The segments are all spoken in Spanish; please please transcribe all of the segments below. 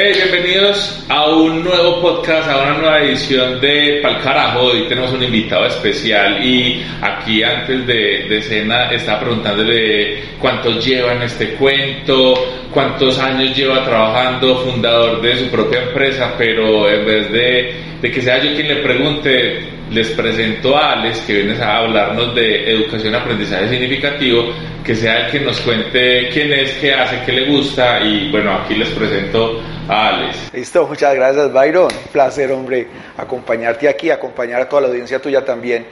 Hey, bienvenidos a un nuevo podcast, a una nueva edición de Pal Carajo. Hoy tenemos un invitado especial y aquí antes de, de cena está preguntándole cuántos llevan este cuento, cuántos años lleva trabajando, fundador de su propia empresa, pero en vez de, de que sea yo quien le pregunte, les presento a Alex, que viene a hablarnos de educación aprendizaje significativo, que sea el que nos cuente quién es, qué hace, qué le gusta y bueno, aquí les presento a Alex. Listo, muchas gracias Byron, un placer hombre acompañarte aquí, acompañar a toda la audiencia tuya también.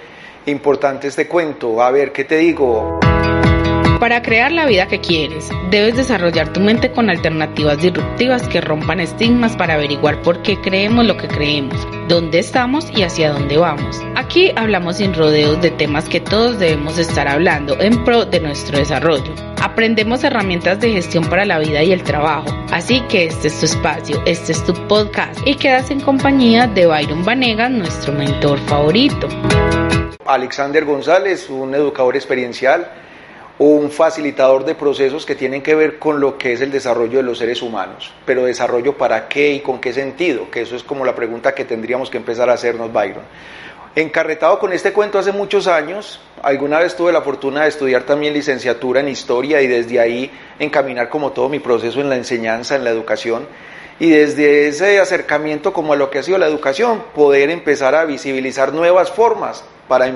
Importante este cuento, a ver, ¿qué te digo? Para crear la vida que quieres, debes desarrollar tu mente con alternativas disruptivas que rompan estigmas para averiguar por qué creemos lo que creemos, dónde estamos y hacia dónde vamos. Aquí hablamos sin rodeos de temas que todos debemos estar hablando en pro de nuestro desarrollo. Aprendemos herramientas de gestión para la vida y el trabajo. Así que este es tu espacio, este es tu podcast y quedas en compañía de Byron Vanegas, nuestro mentor favorito. Alexander González, un educador experiencial un facilitador de procesos que tienen que ver con lo que es el desarrollo de los seres humanos. Pero desarrollo para qué y con qué sentido, que eso es como la pregunta que tendríamos que empezar a hacernos, Byron. Encarretado con este cuento hace muchos años, alguna vez tuve la fortuna de estudiar también licenciatura en historia y desde ahí encaminar como todo mi proceso en la enseñanza, en la educación. Y desde ese acercamiento como a lo que ha sido la educación, poder empezar a visibilizar nuevas formas para,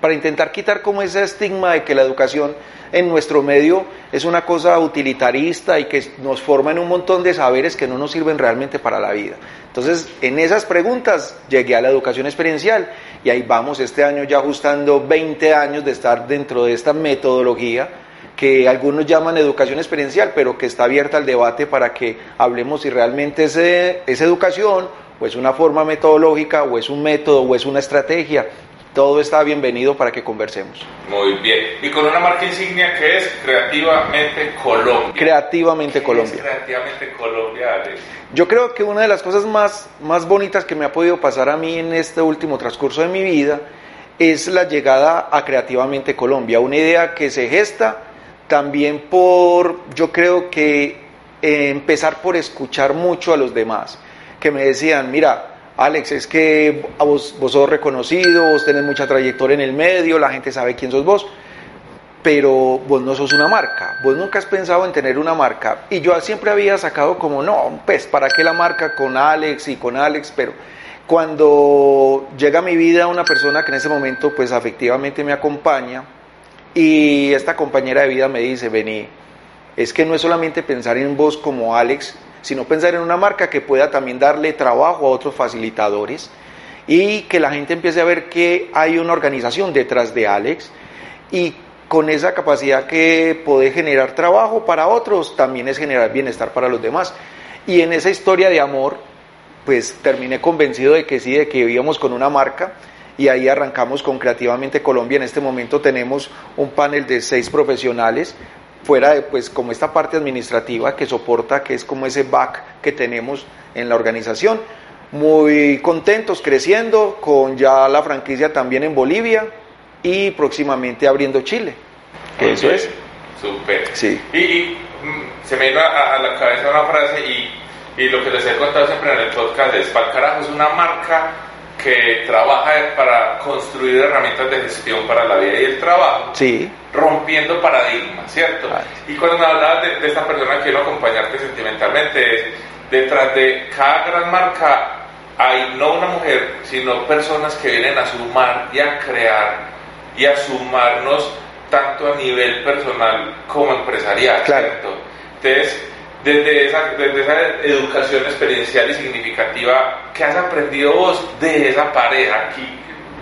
para intentar quitar como ese estigma de que la educación en nuestro medio es una cosa utilitarista y que nos forma en un montón de saberes que no nos sirven realmente para la vida. Entonces, en esas preguntas llegué a la educación experiencial y ahí vamos este año ya ajustando 20 años de estar dentro de esta metodología que algunos llaman educación experiencial, pero que está abierta al debate para que hablemos si realmente es, es educación o es una forma metodológica o es un método o es una estrategia todo está bienvenido para que conversemos. Muy bien. Y con una marca insignia que es Creativamente Colombia. Creativamente Colombia. Creativamente Colombia, Alex. Yo creo que una de las cosas más, más bonitas que me ha podido pasar a mí en este último transcurso de mi vida es la llegada a Creativamente Colombia, una idea que se gesta también por, yo creo que eh, empezar por escuchar mucho a los demás, que me decían, mira, Alex, es que vos, vos sos reconocido, vos tenés mucha trayectoria en el medio, la gente sabe quién sos vos, pero vos no sos una marca, vos nunca has pensado en tener una marca. Y yo siempre había sacado como, no, pues, ¿para qué la marca con Alex y con Alex? Pero cuando llega a mi vida una persona que en ese momento, pues, efectivamente me acompaña, y esta compañera de vida me dice, vení, es que no es solamente pensar en vos como Alex, sino pensar en una marca que pueda también darle trabajo a otros facilitadores y que la gente empiece a ver que hay una organización detrás de Alex y con esa capacidad que puede generar trabajo para otros, también es generar bienestar para los demás. Y en esa historia de amor, pues terminé convencido de que sí, de que vivíamos con una marca y ahí arrancamos con Creativamente Colombia. En este momento tenemos un panel de seis profesionales fuera de pues como esta parte administrativa que soporta, que es como ese back que tenemos en la organización. Muy contentos creciendo con ya la franquicia también en Bolivia y próximamente abriendo Chile. Que eso es. Súper. Sí. Y, mm, se me vino a, la cabeza una frase y, y, lo que les he contado siempre en el podcast es, Carajo es una marca que trabaja para construir herramientas de gestión para la vida y el trabajo, sí. rompiendo paradigmas, ¿cierto? Y cuando me hablabas de, esta persona quiero acompañarte sentimentalmente, detrás de cada gran marca hay no una mujer, sino personas que vienen a sumar y a crear y a sumarnos tanto a nivel personal como empresarial, ¿cierto? Entonces, desde esa, desde esa educación experiencial y significativa, ¿qué has aprendido vos de esa pareja aquí?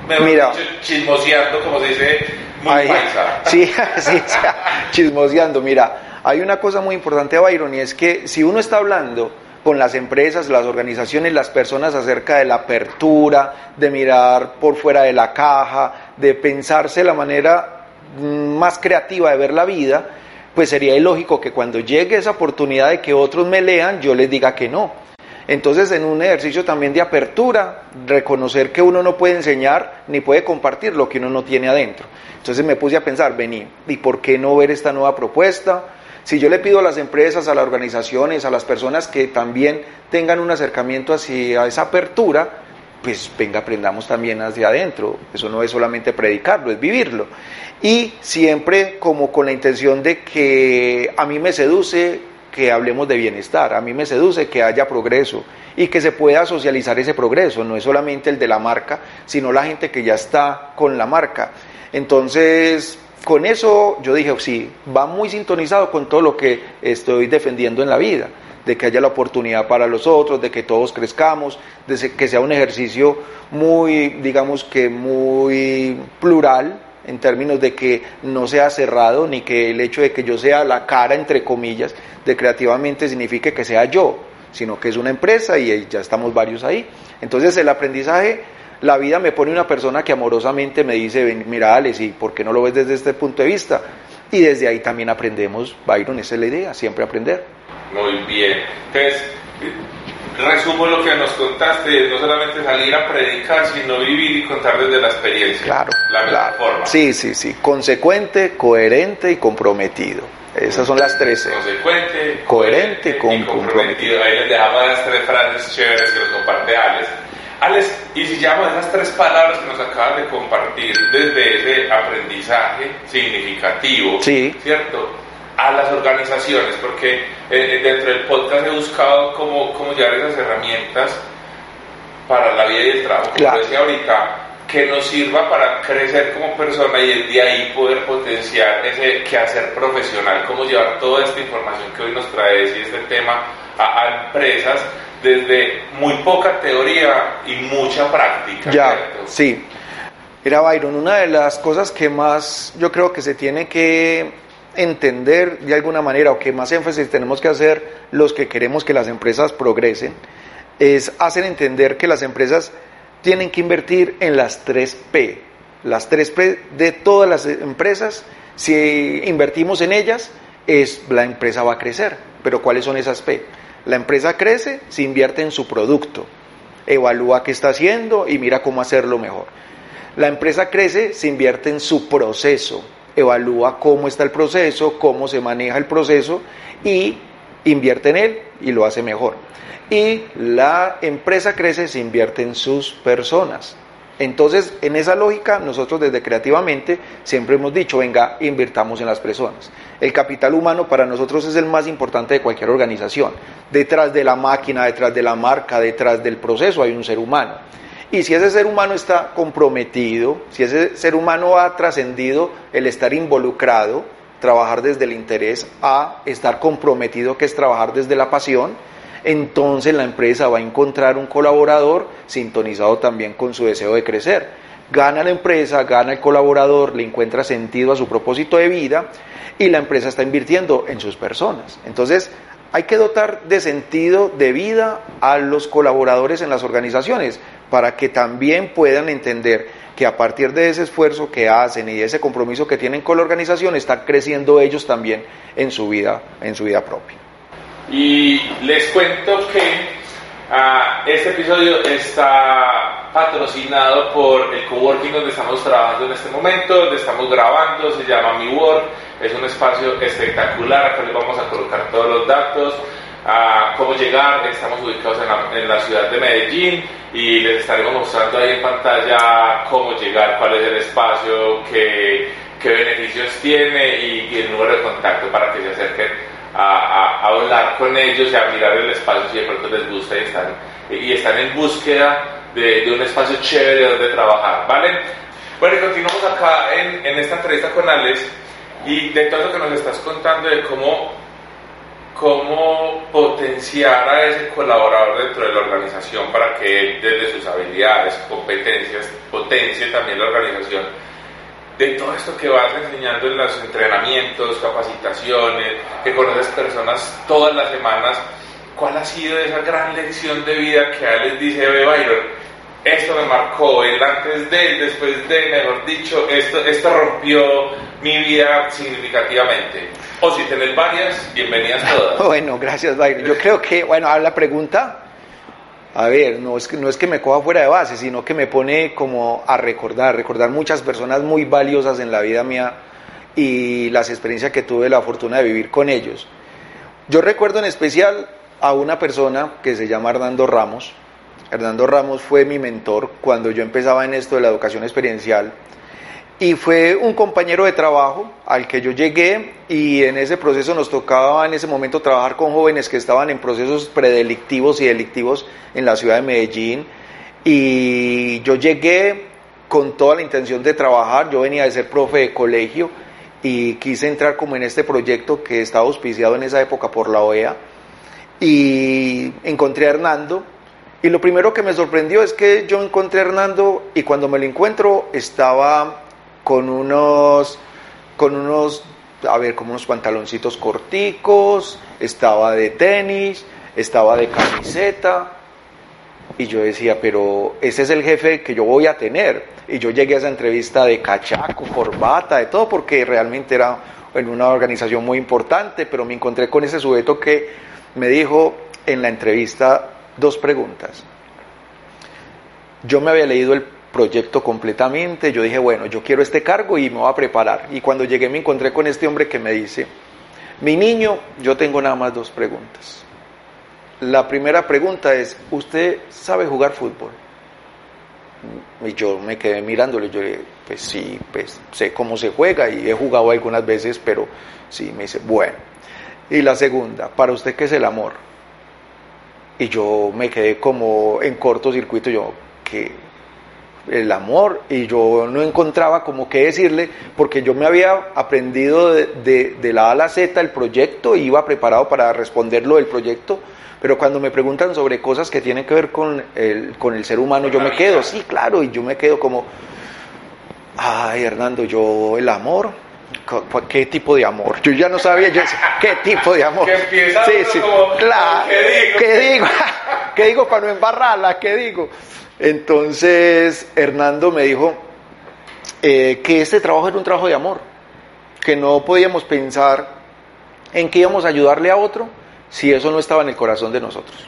Me Mira, chismoseando, como se dice, muy paisa. Sí, sí, chismoseando. Mira, hay una cosa muy importante, Byron, y es que si uno está hablando con las empresas, las organizaciones, las personas acerca de la apertura, de mirar por fuera de la caja, de pensarse la manera mm, más creativa de ver la vida, pues sería ilógico que cuando llegue esa oportunidad de que otros me lean, yo les diga que no. Entonces, en un ejercicio también de apertura, reconocer que uno no puede enseñar ni puede compartir lo que uno no tiene adentro. Entonces me puse a pensar, vení, ¿y por qué no ver esta nueva propuesta? Si yo le pido a las empresas, a las organizaciones, a las personas que también tengan un acercamiento hacia esa apertura, pues venga, aprendamos también hacia adentro. Eso no es solamente predicarlo, es vivirlo. Y siempre como con la intención de que a mí me seduce que hablemos de bienestar, a mí me seduce que haya progreso y que se pueda socializar ese progreso, no es solamente el de la marca, sino la gente que ya está con la marca. Entonces, con eso yo dije, sí, va muy sintonizado con todo lo que estoy defendiendo en la vida de que haya la oportunidad para los otros, de que todos crezcamos, de que sea un ejercicio muy, digamos que muy plural, en términos de que no sea cerrado, ni que el hecho de que yo sea la cara, entre comillas, de creativamente signifique que sea yo, sino que es una empresa y ya estamos varios ahí. Entonces el aprendizaje, la vida me pone una persona que amorosamente me dice, mira Alex, ¿y por qué no lo ves desde este punto de vista? Y desde ahí también aprendemos, Byron, esa es la idea, siempre aprender. Muy bien. Entonces, resumo lo que nos contaste, no solamente salir a predicar, sino vivir y contar desde la experiencia. Claro. La mejor forma. Sí, sí, sí. Consecuente, coherente y comprometido. Esas son las tres. E. Consecuente, coherente, y, comprometido. Ahí les dejamos las tres frases chéveres que nos comparte Alex. Alex, y si llamo esas tres palabras que nos acabas de compartir desde ese aprendizaje significativo, sí. ¿cierto? a las organizaciones, porque eh, eh, dentro del podcast he buscado cómo, cómo llevar esas herramientas para la vida y el trabajo, como decía ahorita, que nos sirva para crecer como persona y de ahí poder potenciar ese quehacer profesional, cómo llevar toda esta información que hoy nos trae y este tema a, empresas desde muy poca teoría y mucha práctica. Ya, sí. Mira, Byron, una de las cosas que más yo creo que se tiene que entender de alguna manera, o que más énfasis tenemos que hacer los que queremos que las empresas progresen, es hacer entender que las empresas tienen que invertir en las 3P. Las 3P de todas las empresas, si invertimos en ellas, es, la empresa va a crecer. Pero ¿cuáles son esas P? La empresa crece si invierte en su producto, evalúa qué está haciendo y mira cómo hacerlo mejor. La empresa crece si invierte en su proceso, evalúa cómo está el proceso, cómo se maneja el proceso y invierte en él y lo hace mejor. Y la empresa crece si invierte en sus personas. Entonces, en esa lógica, nosotros desde Creativamente siempre hemos dicho, venga, invirtamos en las personas. El capital humano para nosotros es el más importante de cualquier organización. Detrás de la máquina, detrás de la marca, detrás del proceso hay un ser humano. Y si ese ser humano está comprometido, si ese ser humano ha trascendido el estar involucrado, trabajar desde el interés a estar comprometido, que es trabajar desde la pasión, entonces la empresa va a encontrar un colaborador sintonizado también con su deseo de crecer. Gana la empresa, gana el colaborador, le encuentra sentido a su propósito de vida y la empresa está invirtiendo en sus personas. Entonces, hay que dotar de sentido de vida a los colaboradores en las organizaciones para que también puedan entender que a partir de ese esfuerzo que hacen y de ese compromiso que tienen con la organización están creciendo ellos también en su vida, en su vida propia. Y les cuento que ah, este episodio está patrocinado por el coworking donde estamos trabajando en este momento, donde estamos grabando, se llama Mi Work, es un espacio espectacular, acá les vamos a colocar todos los datos a cómo llegar. Estamos ubicados en la, ciudad de Medellín y les estaremos mostrando ahí en pantalla cómo llegar, cuál es el espacio, qué beneficios tiene y, el número de contacto para que se acerquen a, hablar con ellos y a mirar el espacio si de pronto les gusta y están, y están en búsqueda de, un espacio chévere donde trabajar, ¿vale? Bueno, y continuamos acá en, en esta entrevista con Alex y de todo lo que nos estás contando de cómo cómo potenciar a ese colaborador dentro de la organización para que él, desde sus habilidades, competencias, potencie también la organización. De todo esto que vas enseñando en los entrenamientos, capacitaciones, que conoces personas todas las semanas, ¿cuál ha sido esa gran lección de vida que a él les dice, ve Byron? Esto me marcó, el antes de, el después de, mejor dicho, esto, esto rompió mi vida significativamente. O si tenés varias, bienvenidas todas. Bueno, gracias, Byron. Yo creo que, bueno, a la pregunta, a ver, no es, que, no es que me coja fuera de base, sino que me pone como a recordar, recordar muchas personas muy valiosas en la vida mía y las experiencias que tuve la fortuna de vivir con ellos. Yo recuerdo en especial a una persona que se llama Hernando Ramos. Hernando Ramos fue mi mentor cuando yo empezaba en esto de la educación experiencial y fue un compañero de trabajo al que yo llegué y en ese proceso nos tocaba en ese momento trabajar con jóvenes que estaban en procesos predelictivos y delictivos en la ciudad de Medellín. Y yo llegué con toda la intención de trabajar, yo venía de ser profe de colegio y quise entrar como en este proyecto que estaba auspiciado en esa época por la OEA y encontré a Hernando y lo primero que me sorprendió es que yo encontré a Hernando y cuando me lo encuentro estaba con unos, con unos, a ver, como unos pantaloncitos corticos, estaba de tenis, estaba de camiseta. Y yo decía, pero ese es el jefe que yo voy a tener. Y yo llegué a esa entrevista de cachaco, corbata, de todo, porque realmente era en una organización muy importante, pero me encontré con ese sujeto que me dijo en la entrevista dos preguntas. Yo me había leído el proyecto completamente. Yo dije, bueno, yo quiero este cargo y me voy a preparar. Y cuando llegué me encontré con este hombre que me dice, mi niño, yo tengo nada más dos preguntas. La primera pregunta es, ¿usted sabe jugar fútbol? Y yo me quedé mirándole, yo le dije, pues sí, pues sé cómo se juega y he jugado algunas veces, pero sí, me dice, bueno. Y la segunda, ¿para usted qué es el amor? Y yo me quedé como en cortocircuito, yo, que el amor y yo no encontraba como qué decirle porque yo me había aprendido de, de, la A a la Z el proyecto y iba preparado para responderlo del proyecto, pero cuando me preguntan sobre cosas que tienen que ver con el, con el ser humano, yo me quedo, sí, claro, y yo me quedo como, ay Hernando, yo el amor, ¿qué tipo de amor? Yo ya no sabía, yo ¿qué tipo de amor? Que sí, sí, claro, ¿qué digo? ¿Qué digo para no embarrarla? ¿Qué digo? Entonces Hernando me dijo eh, que este trabajo era un trabajo de amor, que no podíamos pensar en que íbamos a ayudarle a otro si eso no estaba en el corazón de nosotros,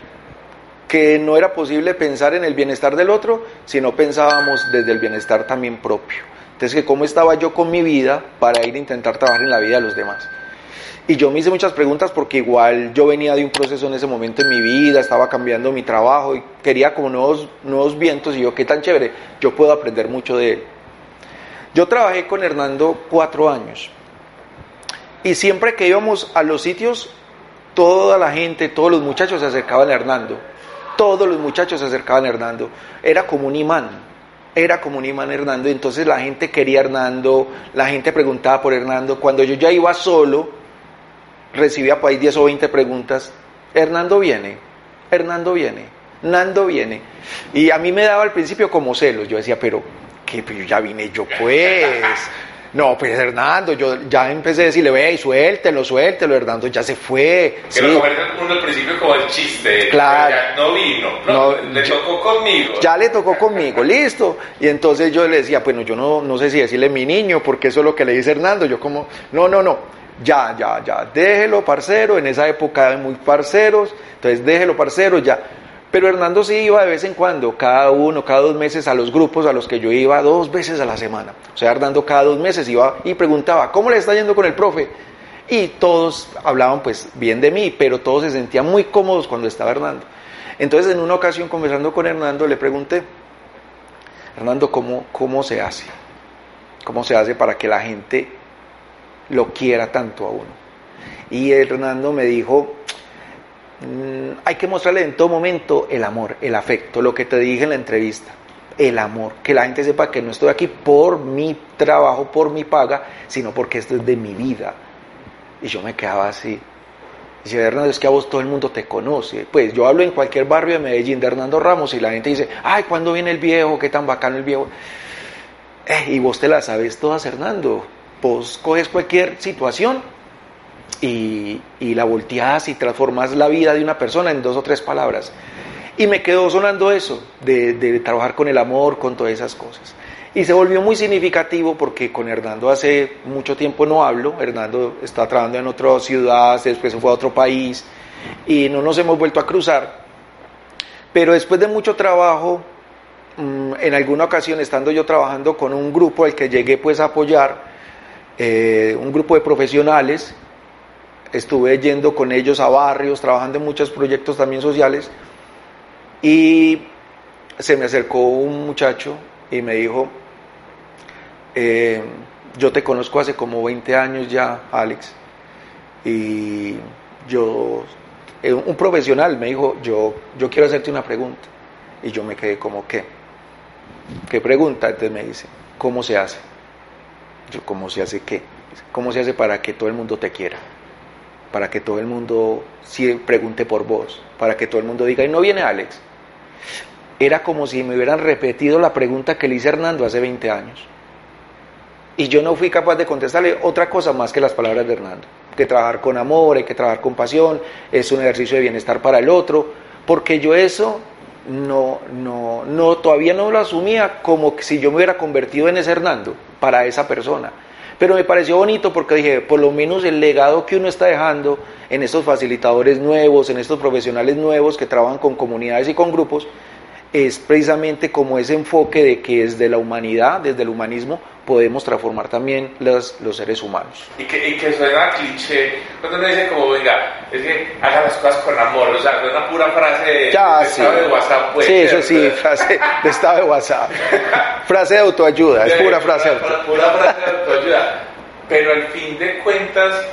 que no era posible pensar en el bienestar del otro si no pensábamos desde el bienestar también propio. Entonces, que cómo estaba yo con mi vida para ir a intentar trabajar en la vida de los demás. Y yo me hice muchas preguntas porque igual yo venía de un proceso en ese momento en mi vida, estaba cambiando mi trabajo y quería como nuevos, nuevos vientos y yo, qué tan chévere, yo puedo aprender mucho de él. Yo trabajé con Hernando cuatro años y siempre que íbamos a los sitios, toda la gente, todos los muchachos se acercaban a Hernando, todos los muchachos se acercaban a Hernando, era como un imán, era como un imán Hernando, entonces la gente quería Hernando, la gente preguntaba por Hernando, cuando yo ya iba solo, recibía por ahí 10 o 20 preguntas, Hernando viene, Hernando viene, Nando viene. Y a mí me daba al principio como celos, yo decía, pero ¿qué? Pues ya vine yo pues. No, pues Hernando, yo ya empecé a decirle, ve suéltelo, suéltelo, Hernando ya se fue. Que lo uno al principio como el chiste. Claro. Ya no vino, no, le tocó conmigo. Ya le tocó conmigo, listo. Y entonces yo le decía, bueno, yo no, no sé si decirle mi niño, porque eso es lo que le dice Hernando. Yo como, no, no, no ya, ya, ya, déjelo, parcero, en esa época muy parceros, entonces déjelo, parcero, ya. Pero Hernando sí iba de vez en cuando, cada uno, cada dos meses a los grupos a los que yo iba dos veces a la semana. O sea, Hernando cada dos meses iba y preguntaba, ¿cómo le está yendo con el profe? Y todos hablaban pues bien de mí, pero todos se sentían muy cómodos cuando estaba Hernando. Entonces en una ocasión conversando con Hernando le pregunté, Hernando, ¿cómo, cómo se hace? ¿Cómo se hace para que la gente lo quiera tanto a uno. Y Hernando me dijo, mm, hay que mostrarle en todo momento el amor, el afecto, lo que te dije en la entrevista, el amor, que la gente sepa que no estoy aquí por mi trabajo, por mi paga, sino porque esto es de mi vida. Y yo me quedaba así. Dice, Hernando, es que a vos todo el mundo te conoce. Pues yo hablo en cualquier barrio de Medellín de Hernando Ramos y la gente dice, ay, ¿cuándo viene el viejo? ¿Qué tan bacano el viejo? Eh, y vos te la sabes todas, Hernando vos coges cualquier situación y, la volteas y transformas la vida de una persona en dos o tres palabras. Y me quedó sonando eso, de, trabajar con el amor, con todas esas cosas. Y se volvió muy significativo porque con Hernando hace mucho tiempo no hablo. Hernando está trabajando en otra ciudad, después fue a otro país y no nos hemos vuelto a cruzar. Pero después de mucho trabajo, mm, en alguna ocasión estando yo trabajando con un grupo al que llegué pues a apoyar, eh, un grupo de profesionales, estuve yendo con ellos a barrios, trabajando en muchos proyectos también sociales, y se me acercó un muchacho y me dijo, eh, yo te conozco hace como 20 años ya, Alex, y yo, eh, un profesional me dijo, yo, yo quiero hacerte una pregunta, y yo me quedé como, ¿qué? ¿Qué pregunta? Entonces me dice, ¿cómo se hace? Yo, ¿cómo se hace qué? ¿Cómo se hace para que todo el mundo te quiera? Para que todo el mundo si pregunte por vos, para que todo el mundo diga, y no viene Alex. Era como si me hubieran repetido la pregunta que le hice Hernando hace 20 años. Y yo no fui capaz de contestarle otra cosa más que las palabras de Hernando. Que trabajar con amor, hay que trabajar con pasión, es un ejercicio de bienestar para el otro, porque yo eso no, no, no, todavía no lo asumía como si yo me hubiera convertido en ese Hernando para esa persona. Pero me pareció bonito porque dije, por lo menos el legado que uno está dejando en estos facilitadores nuevos, en estos profesionales nuevos que trabajan con comunidades y con grupos, es precisamente como ese enfoque de que desde la humanidad, desde el humanismo, podemos transformar también los, los seres humanos. Y que, y que suena cliché, cuando uno dice como, venga, es que haga las cosas con amor, o sea, es una pura frase ya, de sí. estado de WhatsApp. Pues, sí, eso sí, frase de estado de WhatsApp. frase de autoayuda, es pura frase de autoayuda. Pura frase de autoayuda. Pero al fin de cuentas,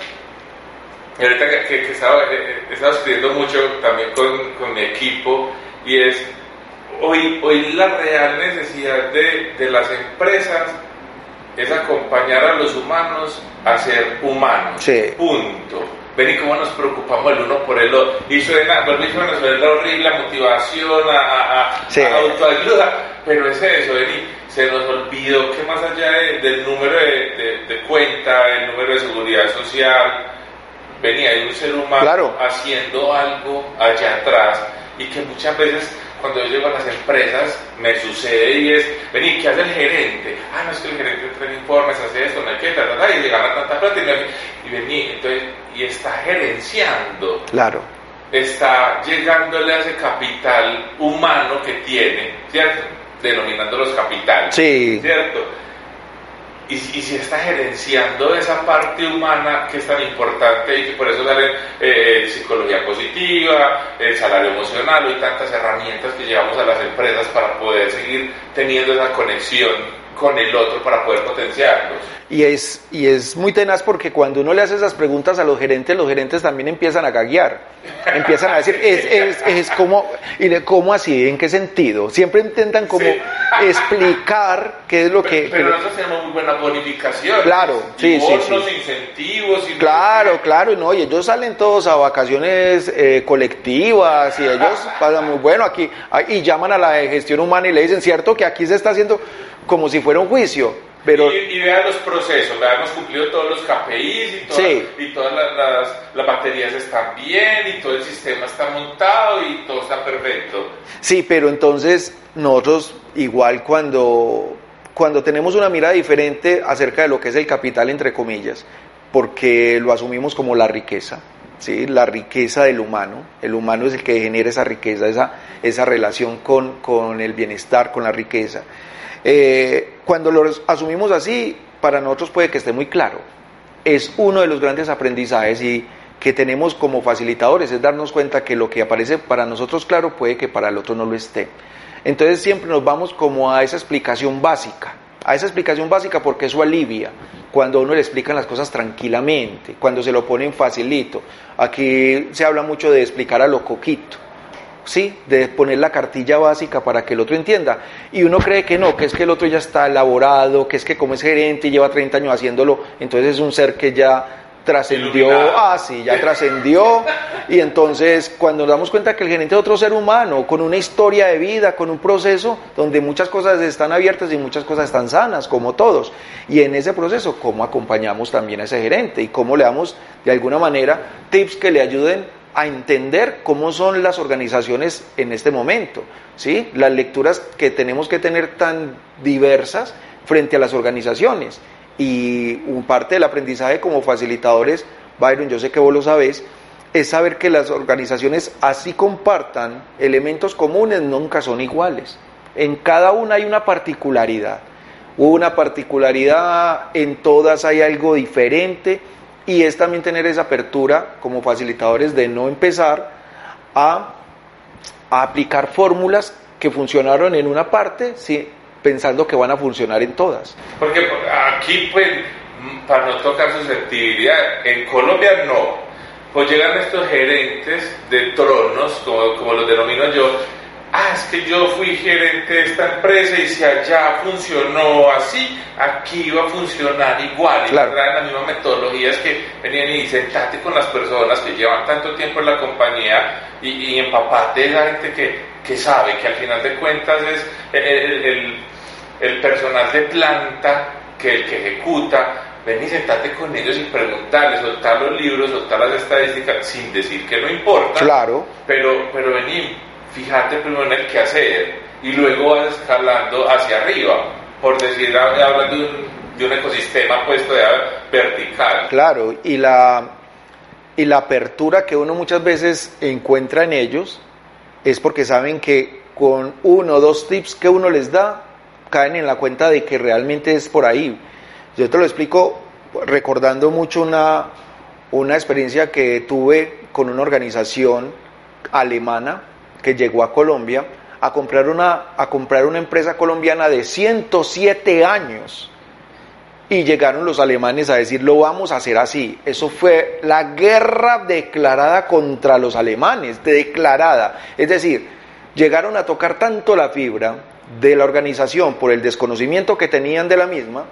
y ahorita que, que, que estaba, he estado escribiendo mucho también con, con mi equipo, y es, hoy, hoy la real necesidad de, de las empresas es acompañar a los humanos a ser humanos. Sí. Punto. Ven y cómo nos preocupamos el uno por el otro. Y suena, vuelve suena, suena horrible la motivación, a, a, a, Sí. a autoayuda. Pero es eso, ven y se nos olvidó que más allá de- del número de, de- de cuenta, el número de seguridad social, venía hay un ser humano Claro. haciendo algo allá atrás y que muchas veces cuando yo llego a las empresas me sucede y es, vení, ¿qué hace el gerente? Ah, no es que el gerente trae informes, hace esto, no hay que, ta, ta, ta, y le gana tanta plata y, me- y vení, entonces, y está gerenciando, Claro, está llegándole a ese capital humano que tiene, ¿cierto? Denominándolos capital. Sí. ¿Cierto? Y, y si está gerenciando esa parte humana que es tan importante y que por eso sale eh, psicología positiva, el salario emocional y tantas herramientas que llevamos a las empresas para poder seguir teniendo esa conexión con el otro para poder potenciarlos. Y es, y es muy tenaz porque cuando uno le hace esas preguntas a los gerentes, los gerentes también empiezan a gaguear. Empiezan a decir, es, es, es como, y de, ¿cómo así? ¿En qué sentido? Siempre intentan como Sí. explicar qué es lo que... Pero nosotros tenemos muy buenas bonificaciones. Claro, sí, sí, sí. incentivos. Y Claro, claro, y no, y ellos salen todos a vacaciones eh, colectivas y ellos pasan muy bueno aquí ah, y llaman a la de gestión humana y le dicen, cierto que aquí se está haciendo como si fuera un juicio, pero y, y vean los procesos, ¿verdad? hemos cumplido todos los KPIs y todas, Sí. y todas las, las- las baterías están bien y todo el sistema está montado y todo está perfecto. Sí, pero entonces nosotros igual cuando, cuando tenemos una mirada diferente acerca de lo que es el capital, entre comillas, porque lo asumimos como la riqueza, ¿sí? la riqueza del humano, el humano es el que genera esa riqueza, esa, esa relación con, con el bienestar, con la riqueza. Eh, cuando lo asumimos así, para nosotros puede que esté muy claro. Es uno de los grandes aprendizajes y que tenemos como facilitadores, es darnos cuenta que lo que aparece para nosotros claro puede que para el otro no lo esté. Entonces siempre nos vamos como a esa explicación básica, a esa explicación básica porque eso alivia cuando uno le explican las cosas tranquilamente, cuando se lo ponen facilito. Aquí se habla mucho de explicar a lo coquito, ¿sí? De poner la cartilla básica para que el otro entienda. Y uno cree que no, que es que el otro ya está elaborado, que es que como es gerente y lleva 30 años haciéndolo, entonces es un ser que ya trascendió, ah, sí, ya trascendió. Y entonces cuando nos damos cuenta que el gerente es otro ser humano, con una historia de vida, con un proceso donde muchas cosas están abiertas y muchas cosas están sanas, como todos. Y en ese proceso, ¿cómo acompañamos también a ese gerente? Y cómo le damos, de alguna manera, tips que le ayuden a entender cómo son las organizaciones en este momento, ¿sí? Las lecturas que tenemos que tener tan diversas frente a las organizaciones. Y un parte del aprendizaje como facilitadores, Byron, yo sé que vos lo sabés, es saber que las organizaciones así compartan elementos comunes nunca son iguales. En cada una hay una particularidad. una particularidad, en todas hay algo diferente y es también tener esa apertura como facilitadores de no empezar a, aplicar fórmulas que funcionaron en una parte sí, pensando que van a funcionar en todas. Porque aquí, pues, para no tocar susceptibilidad, en Colombia no. Pues llegan estos gerentes de tronos, como, como los denomino yo, ah, es que yo fui gerente de esta empresa y si allá funcionó así, aquí va a funcionar igual. Y traen las mismas metodologías que venían y sentate con las personas que llevan tanto tiempo en la compañía y, y empapate esa gente que, que sabe que al final de cuentas es el, el, el personal de planta que el que ejecuta ven y sentate con ellos y preguntarles, soltar los libros, soltar las estadísticas, sin decir que no importa. Claro. Pero, pero vení, fíjate primero en el que hacer y luego vas escalando hacia arriba, por decir, hablando de un, de un ecosistema puesto de vertical. Claro, y la, y la apertura que uno muchas veces encuentra en ellos es porque saben que con uno o dos tips que uno les da, caen en la cuenta de que realmente es por ahí. Yo te lo explico recordando mucho una, una experiencia que tuve con una organización alemana que llegó a Colombia a comprar una, a comprar una empresa colombiana de 107 años. Y llegaron los alemanes a decir, lo vamos a hacer así. Eso fue la guerra declarada contra los alemanes, declarada. Es decir, llegaron a tocar tanto la fibra de la organización por el desconocimiento que tenían de la misma,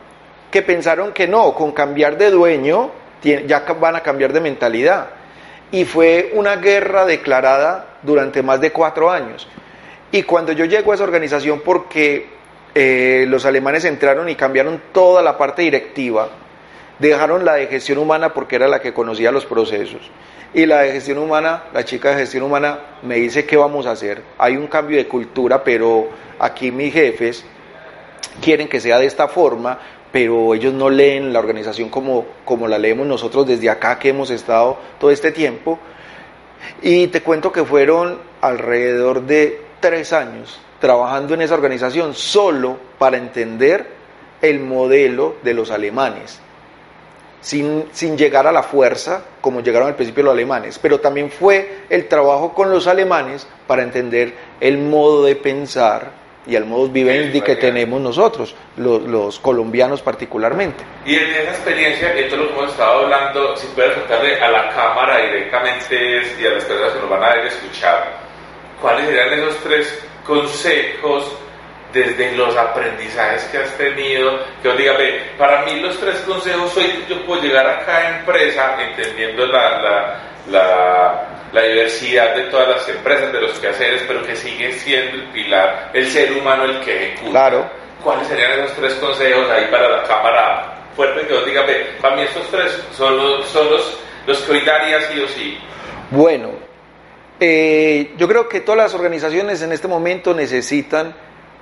que pensaron que no, con cambiar de dueño ya van a cambiar de mentalidad. Y fue una guerra declarada durante más de cuatro años. Y cuando yo llego a esa organización, porque eh, los alemanes entraron y cambiaron toda la parte directiva, dejaron la de gestión humana porque era la que conocía los procesos. Y la de gestión humana, la chica de gestión humana me dice qué vamos a hacer. Hay un cambio de cultura, pero aquí mis jefes quieren que sea de esta forma, pero ellos no leen la organización como, como la leemos nosotros desde acá que hemos estado todo este tiempo. Y te cuento que fueron alrededor de tres años trabajando en esa organización solo para entender el modelo de los alemanes, sin, sin llegar a la fuerza como llegaron al principio los alemanes, pero también fue el trabajo con los alemanes para entender el modo de pensar y al modus vivendi que tenemos nosotros, los, los, colombianos particularmente. Y en esa experiencia, esto es lo que hemos estado hablando, si puedes contarle a la cámara directamente y a las personas que nos van a escuchar, ¿cuáles serían esos tres consejos desde los aprendizajes que has tenido? Que os diga, para mí los tres consejos hoy yo puedo llegar a cada empresa entendiendo la, la, la la diversidad de todas las empresas, de los quehaceres, pero que sigue siendo el pilar, el ser humano el que ejecuta. Claro. ¿Cuáles serían esos tres consejos ahí para la cámara fuerte que os diga, para mí estos tres son los, son los, los que hoy daría sí o sí? Bueno, eh, yo creo que todas las organizaciones en este momento necesitan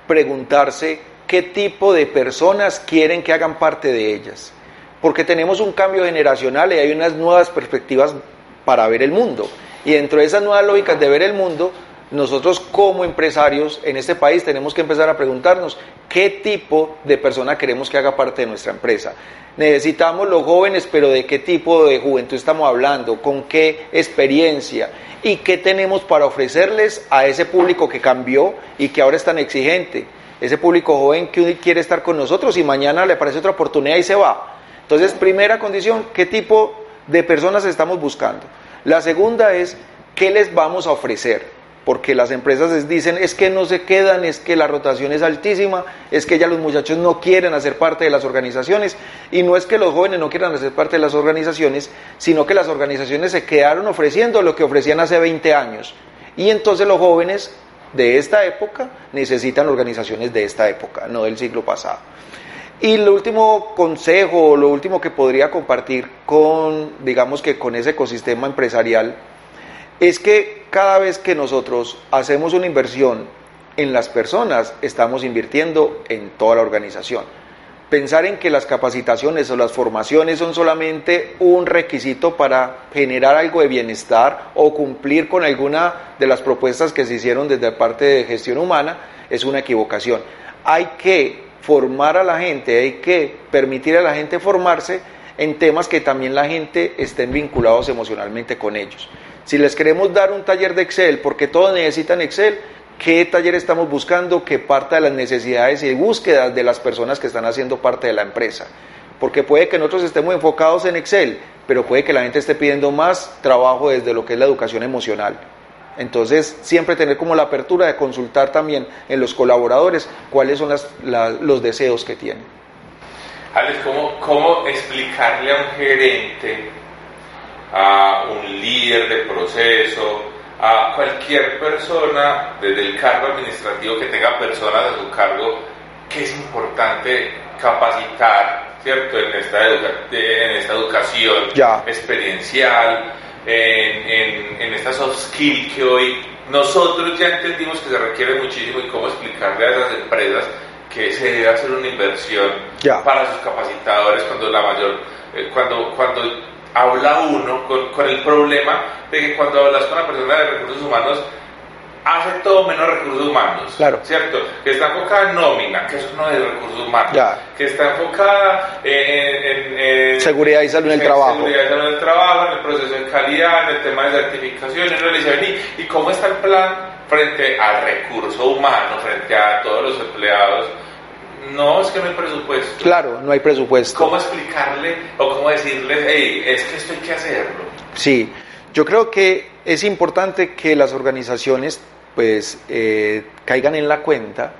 preguntarse qué tipo de personas quieren que hagan parte de ellas. Porque tenemos un cambio generacional y hay unas nuevas perspectivas para ver el mundo. Y dentro de esas nuevas lógicas de ver el mundo, nosotros como empresarios en este país tenemos que empezar a preguntarnos qué tipo de persona queremos que haga parte de nuestra empresa. Necesitamos los jóvenes, pero de qué tipo de juventud estamos hablando, con qué experiencia y qué tenemos para ofrecerles a ese público que cambió y que ahora es tan exigente. Ese público joven que quiere estar con nosotros y mañana le aparece otra oportunidad y se va. Entonces, primera condición, ¿qué tipo de personas estamos buscando? La segunda es, ¿qué les vamos a ofrecer? Porque las empresas dicen, es que no se quedan, es que la rotación es altísima, es que ya los muchachos no quieren hacer parte de las organizaciones. Y no es que los jóvenes no quieran hacer parte de las organizaciones, sino que las organizaciones se quedaron ofreciendo lo que ofrecían hace 20 años. Y entonces los jóvenes de esta época necesitan organizaciones de esta época, no del siglo pasado. Y el último consejo, lo último que podría compartir con, digamos que con ese ecosistema empresarial, es que cada vez que nosotros hacemos una inversión en las personas, estamos invirtiendo en toda la organización. Pensar en que las capacitaciones o las formaciones son solamente un requisito para generar algo de bienestar o cumplir con alguna de las propuestas que se hicieron desde parte de gestión humana es una equivocación. Hay que formar a la gente, hay que permitir a la gente formarse en temas que también la gente estén vinculados emocionalmente con ellos. Si les queremos dar un taller de Excel, porque todos necesitan Excel, ¿qué taller estamos buscando que parta de las necesidades y búsquedas de las personas que están haciendo parte de la empresa? Porque puede que nosotros estemos enfocados en Excel, pero puede que la gente esté pidiendo más trabajo desde lo que es la educación emocional. Entonces, siempre tener como la apertura de consultar también en los colaboradores cuáles son los deseos que tienen. Alex, ¿cómo, ¿cómo explicarle a un gerente, a un líder de proceso, a cualquier persona desde el cargo administrativo que tenga personas a su cargo que es importante capacitar, ¿cierto? En esta, en esta educación experiencial, en, en, esta soft skill que hoy nosotros ya entendimos que se requiere muchísimo y cómo explicarle a esas empresas que se debe hacer una inversión para sus capacitadores cuando la mayor, eh, cuando, cuando habla uno con, con, el problema de que cuando hablas con una persona de recursos humanos hace todo menos recursos humanos, claro. ¿cierto? Que está enfocada en nómina, que eso no es recursos humanos, que está enfocada en, seguridad y salud en el trabajo, seguridad y salud en el trabajo, en el proceso de calidad, en el tema de certificación, y, y cómo está el plan frente al recurso humano, frente a todos los empleados. No, es que no hay presupuesto. Claro, no hay presupuesto. ¿Cómo explicarle o cómo decirles, hey, es que esto hay que hacerlo? Sí, yo creo que es importante que las organizaciones pues eh, caigan en la cuenta,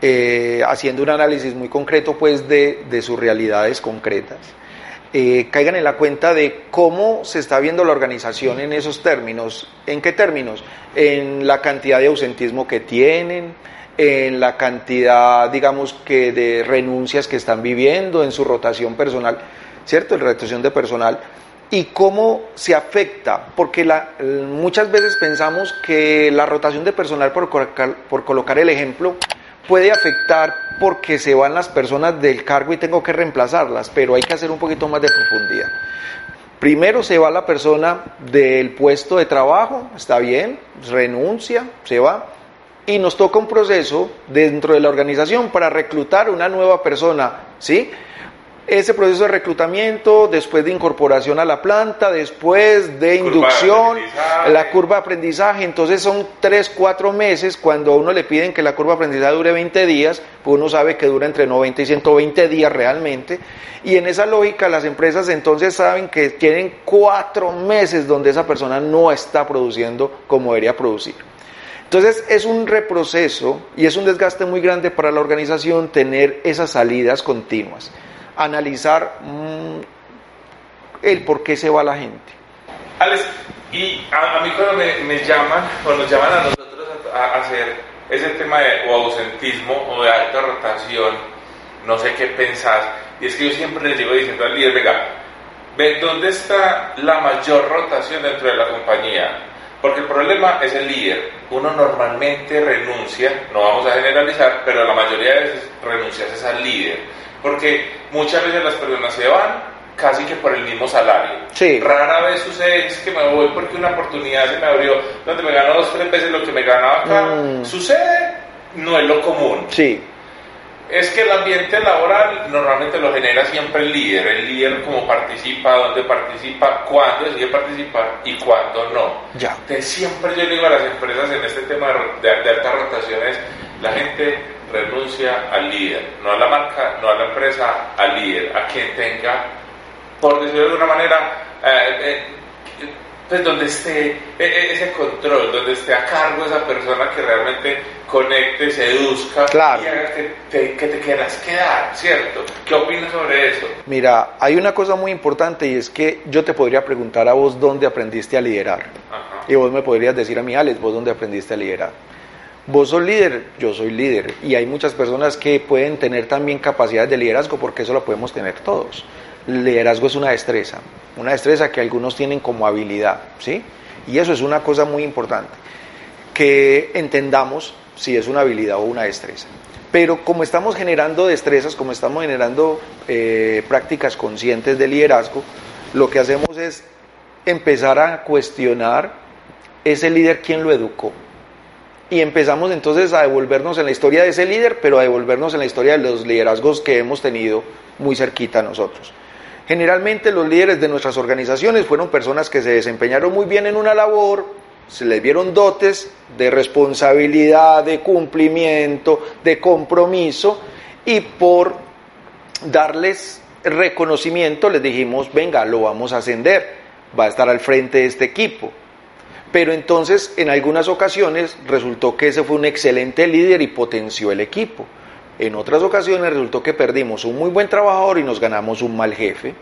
eh, haciendo un análisis muy concreto pues de, de sus realidades concretas. Eh, caigan en la cuenta de cómo se está viendo la organización en esos términos. ¿En qué términos? En la cantidad de ausentismo que tienen, en la cantidad, digamos, que de renuncias que están viviendo, en su rotación personal, ¿cierto? En rotación de personal y cómo se afecta, porque muchas veces pensamos que la rotación de personal, por colocar el ejemplo, puede afectar porque se van las personas del cargo y tengo que reemplazarlas, pero hay que hacer un poquito más de profundidad. Primero se va la persona del puesto de trabajo, está bien, renuncia, se va, y nos toca un proceso dentro de la organización para reclutar una nueva persona, ¿sí? Ese proceso de reclutamiento, después de incorporación a la planta, después de inducción, la curva de aprendizaje, entonces son 3, 4 meses, cuando a uno le piden que la curva de aprendizaje dure 20 días, pues uno sabe que dura entre 90 y 120 días realmente, y en esa lógica las empresas entonces saben que tienen 4 meses donde esa persona no está produciendo como debería producir. Entonces es un reproceso y es un desgaste muy grande para la organización tener esas salidas continuas analizar mm, el por qué se va la gente. Alex, y a, mí cuando me, llaman, cuando llaman a nosotros a, hacer ese tema de ausentismo o de alta rotación, no sé qué pensás, y es que yo siempre les digo diciendo al líder, venga, ve dónde está la mayor rotación dentro de la compañía, porque el problema es el líder. Uno normalmente renuncia, no vamos a generalizar, pero la mayoría de veces renuncias al líder porque muchas veces las personas se van casi que por el mismo salario. Sí. Rara vez sucede que me voy porque una oportunidad se me abrió donde me gano dos, tres veces lo que me ganaba acá. Mm. Sucede, no es lo común. Sí. Es que el ambiente laboral normalmente lo genera siempre el líder, el líder como participa, dónde participa, cuándo decide participar y cuándo no. Ya. Entonces siempre yo digo a las empresas en este tema de, de altas rotaciones, la gente renuncia al líder, no a la marca, no a la empresa, al líder, a quien tenga, por decirlo de alguna manera, eh, eh, pues donde esté eh, ese control, donde esté a cargo esa persona que realmente conecte, seduzca claro. y haga que te, que te quieras quedar, ¿cierto? ¿Qué opinas sobre eso? Mira, hay una cosa muy importante y es que yo te podría preguntar a vos dónde aprendiste a liderar. Y vos me podrías decir a mí, Alex, vos dónde aprendiste a liderar. Vos sos líder, yo soy líder. Y hay muchas personas que pueden tener también capacidades de liderazgo porque eso lo podemos tener todos. liderazgo es una destreza, una destreza que algunos tienen como habilidad, ¿sí? Y eso es una cosa muy importante, que entendamos si es una habilidad o una destreza. Pero como estamos generando destrezas, como estamos generando eh, prácticas conscientes de liderazgo, lo que hacemos es empezar a cuestionar ese líder quién lo educó y empezamos entonces a devolvernos en la historia de ese líder, pero a devolvernos en la historia de los liderazgos que hemos tenido muy cerquita a nosotros. Generalmente los líderes de nuestras organizaciones fueron personas que se desempeñaron muy bien en una labor, se les dieron dotes de responsabilidad, de cumplimiento, de compromiso y por darles reconocimiento les dijimos, venga, lo vamos a ascender, va a estar al frente de este equipo. Pero entonces en algunas ocasiones resultó que ese fue un excelente líder y potenció el equipo. En otras ocasiones resultó que perdimos un muy buen trabajador y nos ganamos un mal jefe.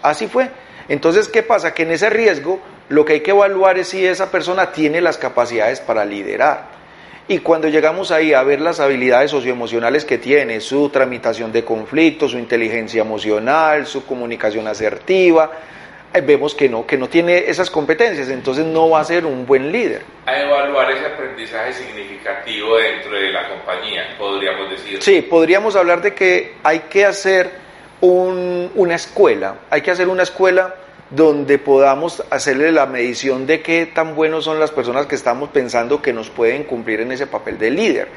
Así fue. Entonces, ¿qué pasa? Que en ese riesgo lo que hay que evaluar es si esa persona tiene las capacidades para liderar. Y cuando llegamos ahí a ver las habilidades socioemocionales que tiene, su tramitación de conflictos, su inteligencia emocional, su comunicación asertiva, vemos que no, que no tiene esas competencias, entonces no va a ser un buen líder. A evaluar ese aprendizaje significativo dentro de la compañía, podríamos decir. Sí, podríamos hablar de que hay que hacer una escuela, hay que hacer una escuela donde podamos hacerle la medición de qué tan buenos son las personas que estamos pensando que nos pueden cumplir en ese papel de líder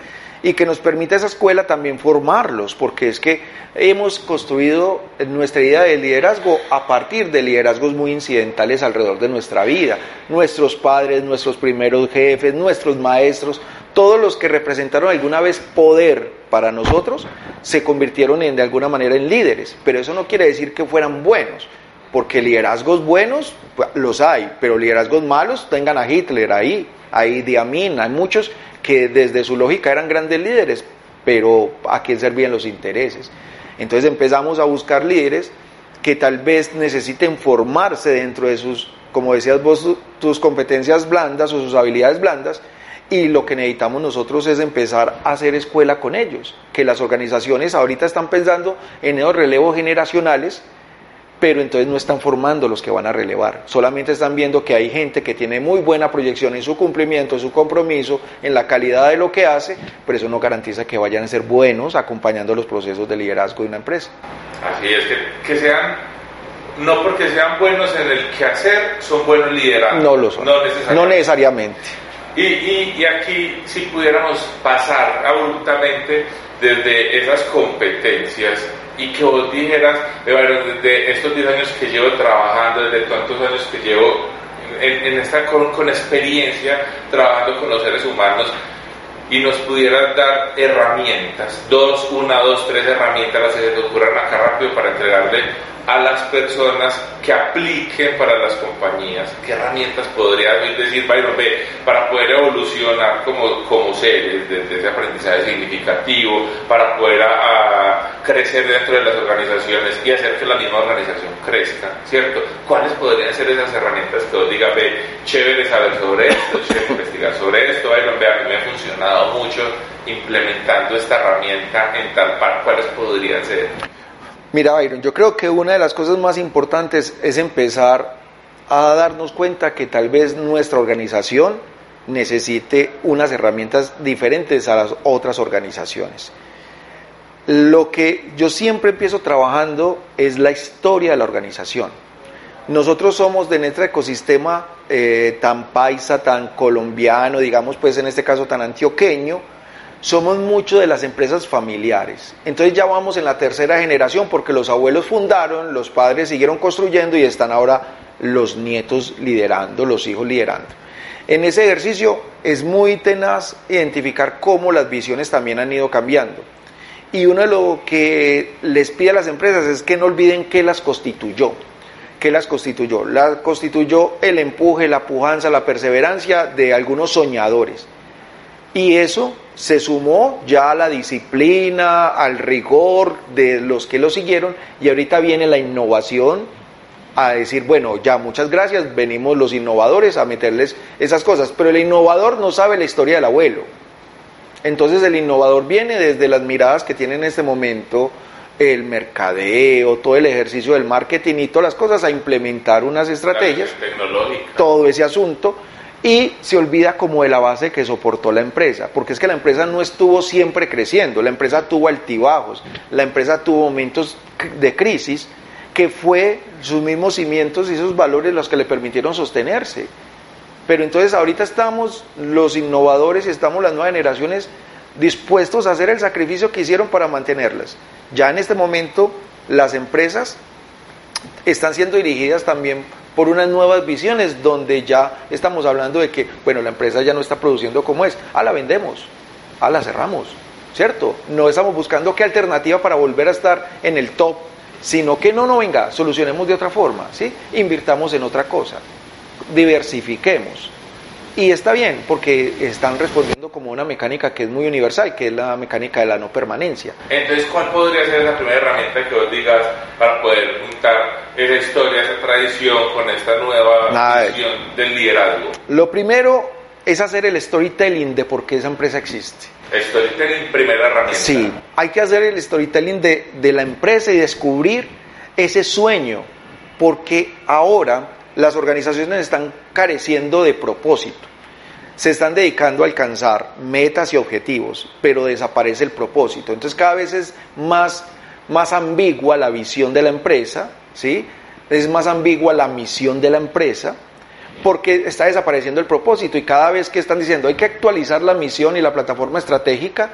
y que nos permita esa escuela también formarlos, porque es que hemos construido nuestra idea de liderazgo a partir de liderazgos muy incidentales alrededor de nuestra vida. Nuestros padres, nuestros primeros jefes, nuestros maestros, todos los que representaron alguna vez poder para nosotros, se convirtieron en, de alguna manera en líderes, pero eso no quiere decir que fueran buenos porque liderazgos buenos pues, los hay, pero liderazgos malos tengan a Hitler ahí, hay Diamin, hay muchos que desde su lógica eran grandes líderes, pero a quién servían los intereses. Entonces empezamos a buscar líderes que tal vez necesiten formarse dentro de sus, como decías vos, tus competencias blandas o sus habilidades blandas, y lo que necesitamos nosotros es empezar a hacer escuela con ellos, que las organizaciones ahorita están pensando en esos relevos generacionales, pero entonces no están formando los que van a relevar. Solamente están viendo que hay gente que tiene muy buena proyección en su cumplimiento, en su compromiso, en la calidad de lo que hace, pero eso no garantiza que vayan a ser buenos acompañando los procesos de liderazgo de una empresa. Así es, que, sean, no porque sean buenos en el que hacer, son buenos liderando. No lo son. No necesariamente. Y, y aquí, si pudiéramos pasar abruptamente desde esas competencias y que vos dijeras, desde estos 10 años que llevo trabajando, desde tantos años que llevo en, esta con, con, experiencia trabajando con los seres humanos y nos pudieras dar herramientas, dos, una, dos, tres herramientas, las que se te ocurran acá rápido para entregarle a las personas que apliquen para las compañías? ¿Qué herramientas podría decir, Byron, ve, para poder evolucionar como, como seres desde ese aprendizaje significativo, para poder crecer dentro de las organizaciones y hacer que la misma organización crezca, ¿cierto? ¿Cuáles podrían ser esas herramientas que os diga, ve, chévere saber sobre esto, chévere investigar sobre esto, Byron, ve, a mí me ha funcionado mucho implementando esta herramienta en tal par, ¿cuáles podrían ser? Mira, Byron, yo creo que una de las cosas más importantes es empezar a darnos cuenta que tal vez nuestra organización necesite unas herramientas diferentes a las otras organizaciones. Lo que yo siempre empiezo trabajando es la historia de la organización. Nosotros somos de nuestro ecosistema eh, tan paisa, tan colombiano, digamos pues en este caso tan antioqueño, somos mucho de las empresas familiares. Entonces ya vamos en la tercera generación porque los abuelos fundaron, los padres siguieron construyendo y están ahora los nietos liderando, los hijos liderando. En ese ejercicio es muy tenaz identificar cómo las visiones también han ido cambiando. Y uno de lo que les pide a las empresas es que no olviden qué las constituyó. ¿Qué las constituyó? La constituyó el empuje, la pujanza, la perseverancia de algunos soñadores. Y eso se sumó ya a la disciplina, al rigor de los que lo siguieron y ahorita viene la innovación a decir, bueno, ya muchas gracias, venimos los innovadores a meterles esas cosas, pero el innovador no sabe la historia del abuelo. Entonces el innovador viene desde las miradas que tiene en este momento el mercadeo, todo el ejercicio del marketing y todas las cosas a implementar unas estrategias, todo ese asunto y se olvida como de la base que soportó la empresa, porque es que la empresa no estuvo siempre creciendo, la empresa tuvo altibajos, la empresa tuvo momentos de crisis que fue sus mismos cimientos y sus valores los que le permitieron sostenerse. Pero entonces ahorita estamos los innovadores y estamos las nuevas generaciones dispuestos a hacer el sacrificio que hicieron para mantenerlas. Ya en este momento las empresas están siendo dirigidas también por unas nuevas visiones donde ya estamos hablando de que, bueno, la empresa ya no está produciendo como es, ah, la vendemos, ah, la cerramos, ¿cierto? No estamos buscando qué alternativa para volver a estar en el top, sino que no, no venga, solucionemos de otra forma, ¿sí? Invirtamos en otra cosa, diversifiquemos. Y está bien, porque están respondiendo como una mecánica que es muy universal, que es la mecánica de la no permanencia. Entonces, ¿cuál podría ser esa primera herramienta que vos digas para poder juntar esa historia, esa tradición con esta nueva visión del liderazgo? Lo primero es hacer el storytelling de por qué esa empresa existe. Storytelling, primera herramienta. Sí, hay que hacer el storytelling de, de la empresa y descubrir ese sueño, porque ahora las organizaciones están careciendo de propósito se están dedicando a alcanzar metas y objetivos, pero desaparece el propósito. Entonces cada vez es más, más ambigua la visión de la empresa, ¿sí? es más ambigua la misión de la empresa, porque está desapareciendo el propósito y cada vez que están diciendo hay que actualizar la misión y la plataforma estratégica,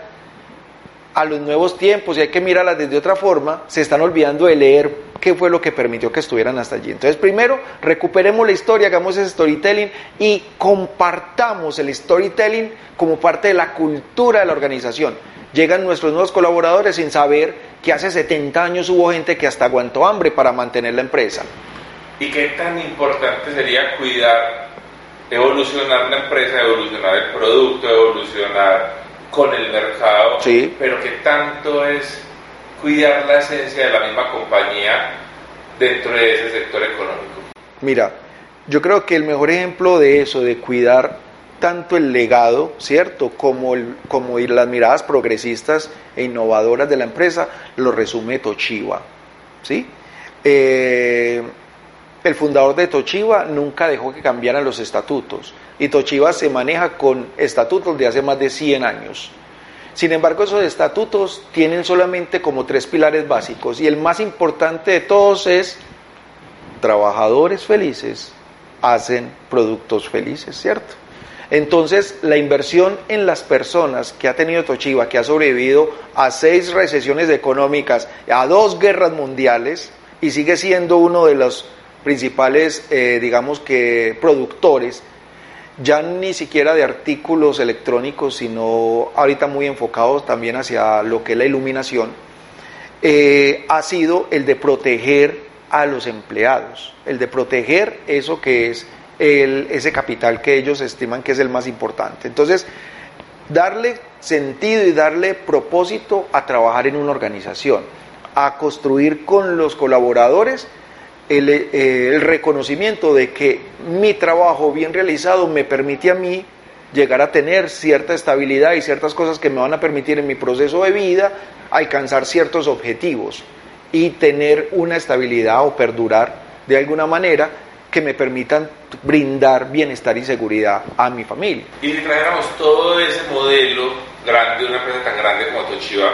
a los nuevos tiempos y hay que mirarlas desde otra forma, se están olvidando de leer qué fue lo que permitió que estuvieran hasta allí. Entonces, primero, recuperemos la historia, hagamos ese storytelling y compartamos el storytelling como parte de la cultura de la organización. Llegan nuestros nuevos colaboradores sin saber que hace 70 años hubo gente que hasta aguantó hambre para mantener la empresa. ¿Y qué tan importante sería cuidar, evolucionar la empresa, evolucionar el producto, evolucionar con el mercado, sí. pero que tanto es cuidar la esencia de la misma compañía dentro de ese sector económico. Mira, yo creo que el mejor ejemplo de eso, de cuidar tanto el legado, ¿cierto? Como, el, como las miradas progresistas e innovadoras de la empresa, lo resume Toshiba, ¿sí? Eh, el fundador de Toshiba nunca dejó que cambiaran los estatutos y Toshiba se maneja con estatutos de hace más de 100 años. Sin embargo, esos estatutos tienen solamente como tres pilares básicos y el más importante de todos es trabajadores felices hacen productos felices, ¿cierto? Entonces, la inversión en las personas que ha tenido Toshiba, que ha sobrevivido a seis recesiones económicas, a dos guerras mundiales y sigue siendo uno de los principales, eh, digamos que, productores ya ni siquiera de artículos electrónicos, sino ahorita muy enfocados también hacia lo que es la iluminación, eh, ha sido el de proteger a los empleados, el de proteger eso que es el, ese capital que ellos estiman que es el más importante. Entonces, darle sentido y darle propósito a trabajar en una organización, a construir con los colaboradores eh, el, reconocimiento de que mi trabajo bien realizado me permite a mí llegar a tener cierta estabilidad y ciertas cosas que me van a permitir en mi proceso de vida alcanzar ciertos objetivos y tener una estabilidad o perdurar de alguna manera que me permitan brindar bienestar y seguridad a mi familia. Y si trajéramos todo ese modelo grande, una empresa tan grande como Toshiba,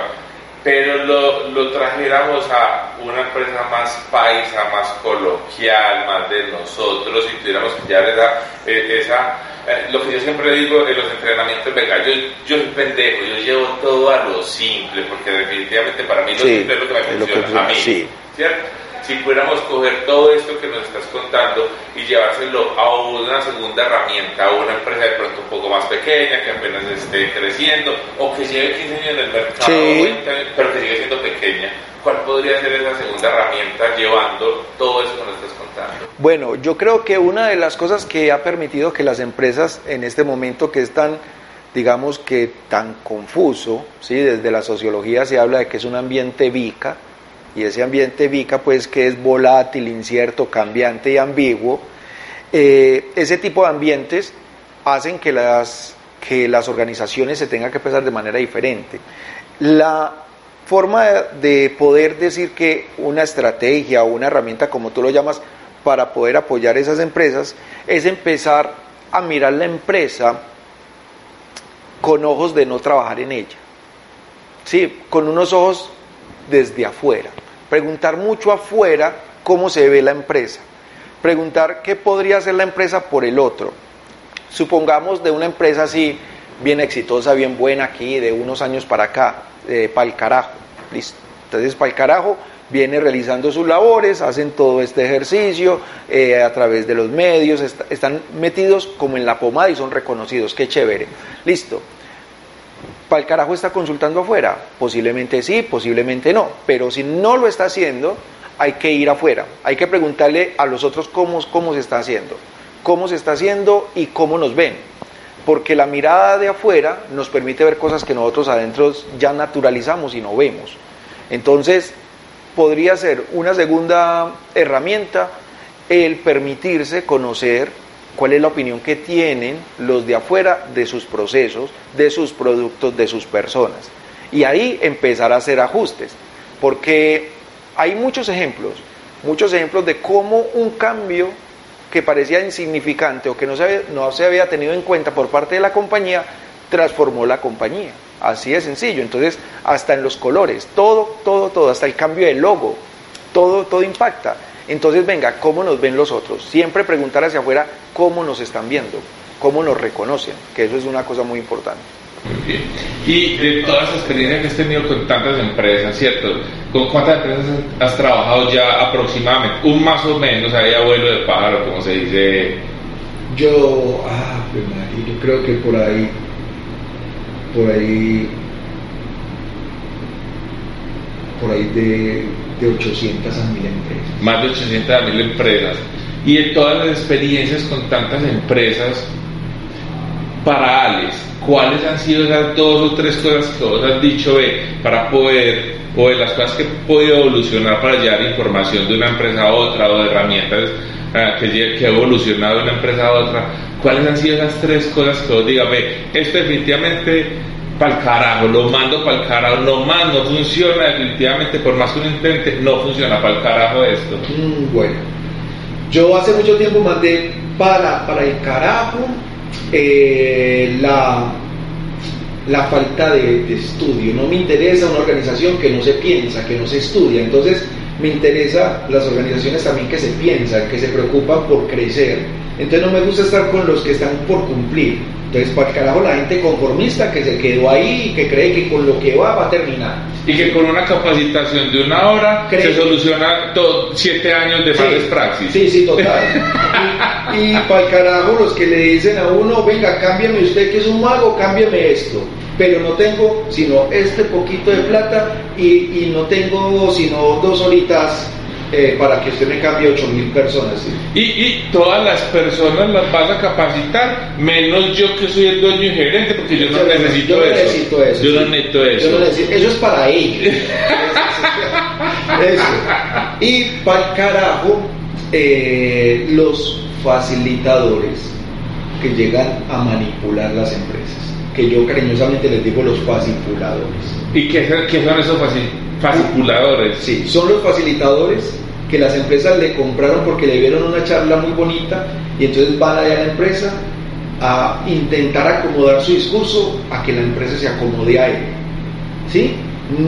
pero lo, lo, trajéramos a una empresa más paisa, más coloquial, más de nosotros, y tuviéramos que ya esa, eh, esa eh, lo que yo siempre digo en los entrenamientos, venga, yo, yo soy pendejo, yo llevo todo a lo simple, porque definitivamente para mí lo simple es lo que me funciona, a mí, ¿cierto? Si pudiéramos coger todo esto que nos estás contando y llevárselo a una segunda herramienta, a una empresa de pronto un poco más pequeña, que apenas esté creciendo, o que lleve 15 años en el mercado, pero que sigue siendo pequeña, ¿cuál podría ser esa segunda herramienta llevando todo eso que nos estás contando? Bueno, yo creo que una de las cosas que ha permitido que las empresas en este momento que están digamos que tan confuso, ¿sí? desde la sociología se habla de que es un ambiente vica, y ese ambiente VICA pues que es volátil, incierto, cambiante y ambiguo, eh, ese tipo de ambientes hacen que las, que las organizaciones se tengan que pensar de manera diferente. La forma de poder decir que una estrategia o una herramienta, como tú lo llamas, para poder apoyar esas empresas, es empezar a mirar la empresa con ojos de no trabajar en ella. Sí, con unos ojos desde afuera. Preguntar mucho afuera cómo se ve la empresa. Preguntar qué podría hacer la empresa por el otro. supongamos de una empresa así, bien exitosa, bien buena aquí, de unos años para acá, eh, para el carajo, listo. Entonces, para el carajo, viene realizando sus labores, hacen todo este ejercicio eh, a través de los medios, están metidos como en la pomada y son reconocidos, qué chévere. Listo. ¿Para el carajo está consultando afuera? Posiblemente sí, posiblemente no, pero si no lo está haciendo, hay que ir afuera, hay que preguntarle a los otros cómo, cómo se está haciendo, cómo se está haciendo y cómo nos ven. Porque la mirada de afuera nos permite ver cosas que nosotros adentro ya naturalizamos y no vemos. Entonces, podría ser una segunda herramienta el permitirse conocer cuál es la opinión que tienen los de afuera de sus procesos, de sus productos, de sus personas. Y ahí empezar a hacer ajustes, porque hay muchos ejemplos, muchos ejemplos de cómo un cambio que parecía insignificante o que no se había, no se había tenido en cuenta por parte de la compañía, transformó la compañía. Así de sencillo. Entonces, hasta en los colores, todo, todo, todo, hasta el cambio del logo, todo, todo impacta. Entonces, venga, ¿cómo nos ven los otros? Siempre preguntar hacia afuera cómo nos están viendo, cómo nos reconocen, que eso es una cosa muy importante. Muy bien. Y de todas las experiencias que has tenido con tantas empresas, ¿cierto? ¿Con cuántas empresas has trabajado ya aproximadamente? Un más o menos, ahí abuelo de pájaro, como se dice. Yo, ah, pues, yo creo que por ahí por ahí por ahí de, de 800 a 1000 empresas. Más de 800 a 1000 empresas. Y de todas las experiencias con tantas empresas, para Alex, ¿cuáles han sido esas dos o tres cosas que vos has dicho para poder, o de las cosas que he podido evolucionar para llevar información de una empresa a otra, o de herramientas eh, que, que evolucionado de una empresa a otra? ¿Cuáles han sido esas tres cosas que vos digas, ve, esto definitivamente para el carajo, lo mando para el carajo, no más, no funciona definitivamente, por más que uno intente, no funciona para el carajo esto. Mm, bueno, yo hace mucho tiempo mandé para, para el carajo eh, la, la falta de, de, estudio. No me interesa una organización que no se piensa, que no se estudia. Entonces, me interesa las organizaciones también que se piensan, que se preocupan por crecer. Entonces no me gusta estar con los que están por cumplir. Entonces, para el carajo, la gente conformista que se quedó ahí y que cree que con lo que va va a terminar. Y que con una capacitación de una hora se soluciona todo, siete años de sí, praxis. Sí, sí, total. y, y para el carajo, los que le dicen a uno, venga, cámbiame usted que es un mago, cámbiame esto pero no tengo sino este poquito de plata y, y no tengo sino dos horitas eh, para que usted me cambie 8 mil personas. Y, y, todas las personas las vas a capacitar, menos yo que soy el dueño y gerente, porque yo, no, necesito, yo eso. necesito eso. Yo no necesito eso. Yo no necesito, eso es para ellos. eso. Y para el carajo, eh, los facilitadores que llegan a manipular las empresas que yo cariñosamente les digo los facilitadores. ¿Y qué, qué son esos facilitadores? Sí, son los facilitadores que las empresas le compraron porque le dieron una charla muy bonita y entonces van allá a la empresa a intentar acomodar su discurso a que la empresa se acomode a él. ¿Sí?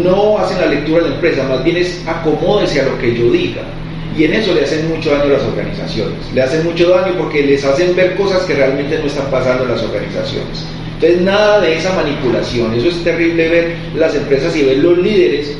No hacen la lectura de la empresa, más bien es acomódese a lo que yo diga. Y en eso le hacen mucho daño a las organizaciones. Le hacen mucho daño porque les hacen ver cosas que realmente no están pasando en las organizaciones. Entonces, nada de esa manipulación. Eso es terrible ver las empresas y ver los líderes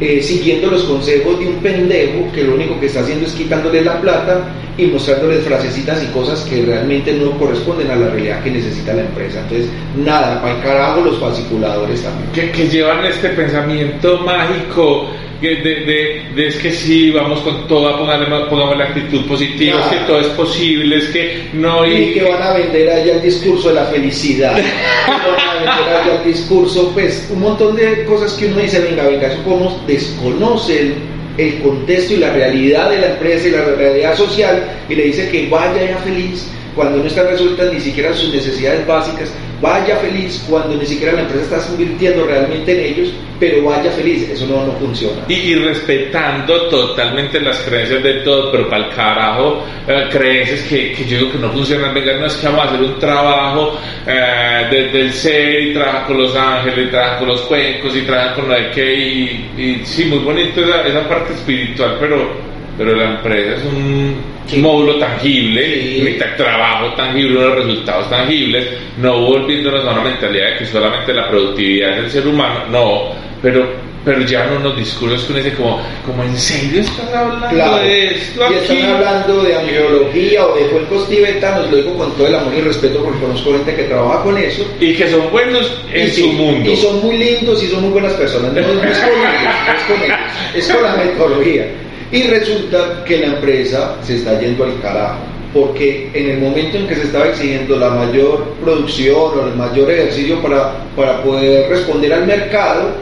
eh, siguiendo los consejos de un pendejo que lo único que está haciendo es quitándole la plata y mostrándoles frasecitas y cosas que realmente no corresponden a la realidad que necesita la empresa. Entonces, nada, para el carajo los fasciculadores también. Que, que llevan este pensamiento mágico de, de, es que sí, vamos con toda, pongamos la actitud positiva, es que todo es posible, es que no... Y, y que van a vender allá el discurso de la felicidad, van a vender allá el discurso, pues un montón de cosas que uno dice, venga, venga, eso como desconocen el contexto y la realidad de la empresa y la realidad social y le dice que vaya ya feliz cuando no están resueltas ni siquiera sus necesidades básicas, vaya feliz cuando ni siquiera la empresa está invirtiendo realmente en ellos, pero vaya feliz, eso no, no funciona. Y, respetando totalmente las creencias de todos, pero para el carajo, eh, creencias que, que, yo digo que no funcionan, venga, no es que vamos a hacer un trabajo eh, desde el ser y trabaja con los ángeles, y trabaja con los cuencos y trabaja con lo de que, y, y sí, muy bonito esa, esa parte espiritual, pero pero la empresa es un módulo tangible, Sí. necesita trabajo tangible, unos resultados tangibles, no volviéndonos a una mentalidad de que solamente la productividad del ser humano, no, pero pero ya no unos discursos uno dice como, como ¿en serio estás hablando Claro. de esto Y están hablando de angiología o de cuencos tibetanos, lo digo con todo el amor y respeto porque conozco gente que trabaja con eso. Y que son buenos en Y sí, su mundo. Y son muy lindos y son muy buenas personas. No, no es con ellos, no es con ellos, es con la metodología. Y resulta que la empresa se está yendo al carajo. Porque en el momento en que se estaba exigiendo la mayor producción o el mayor ejercicio para, para poder responder al mercado,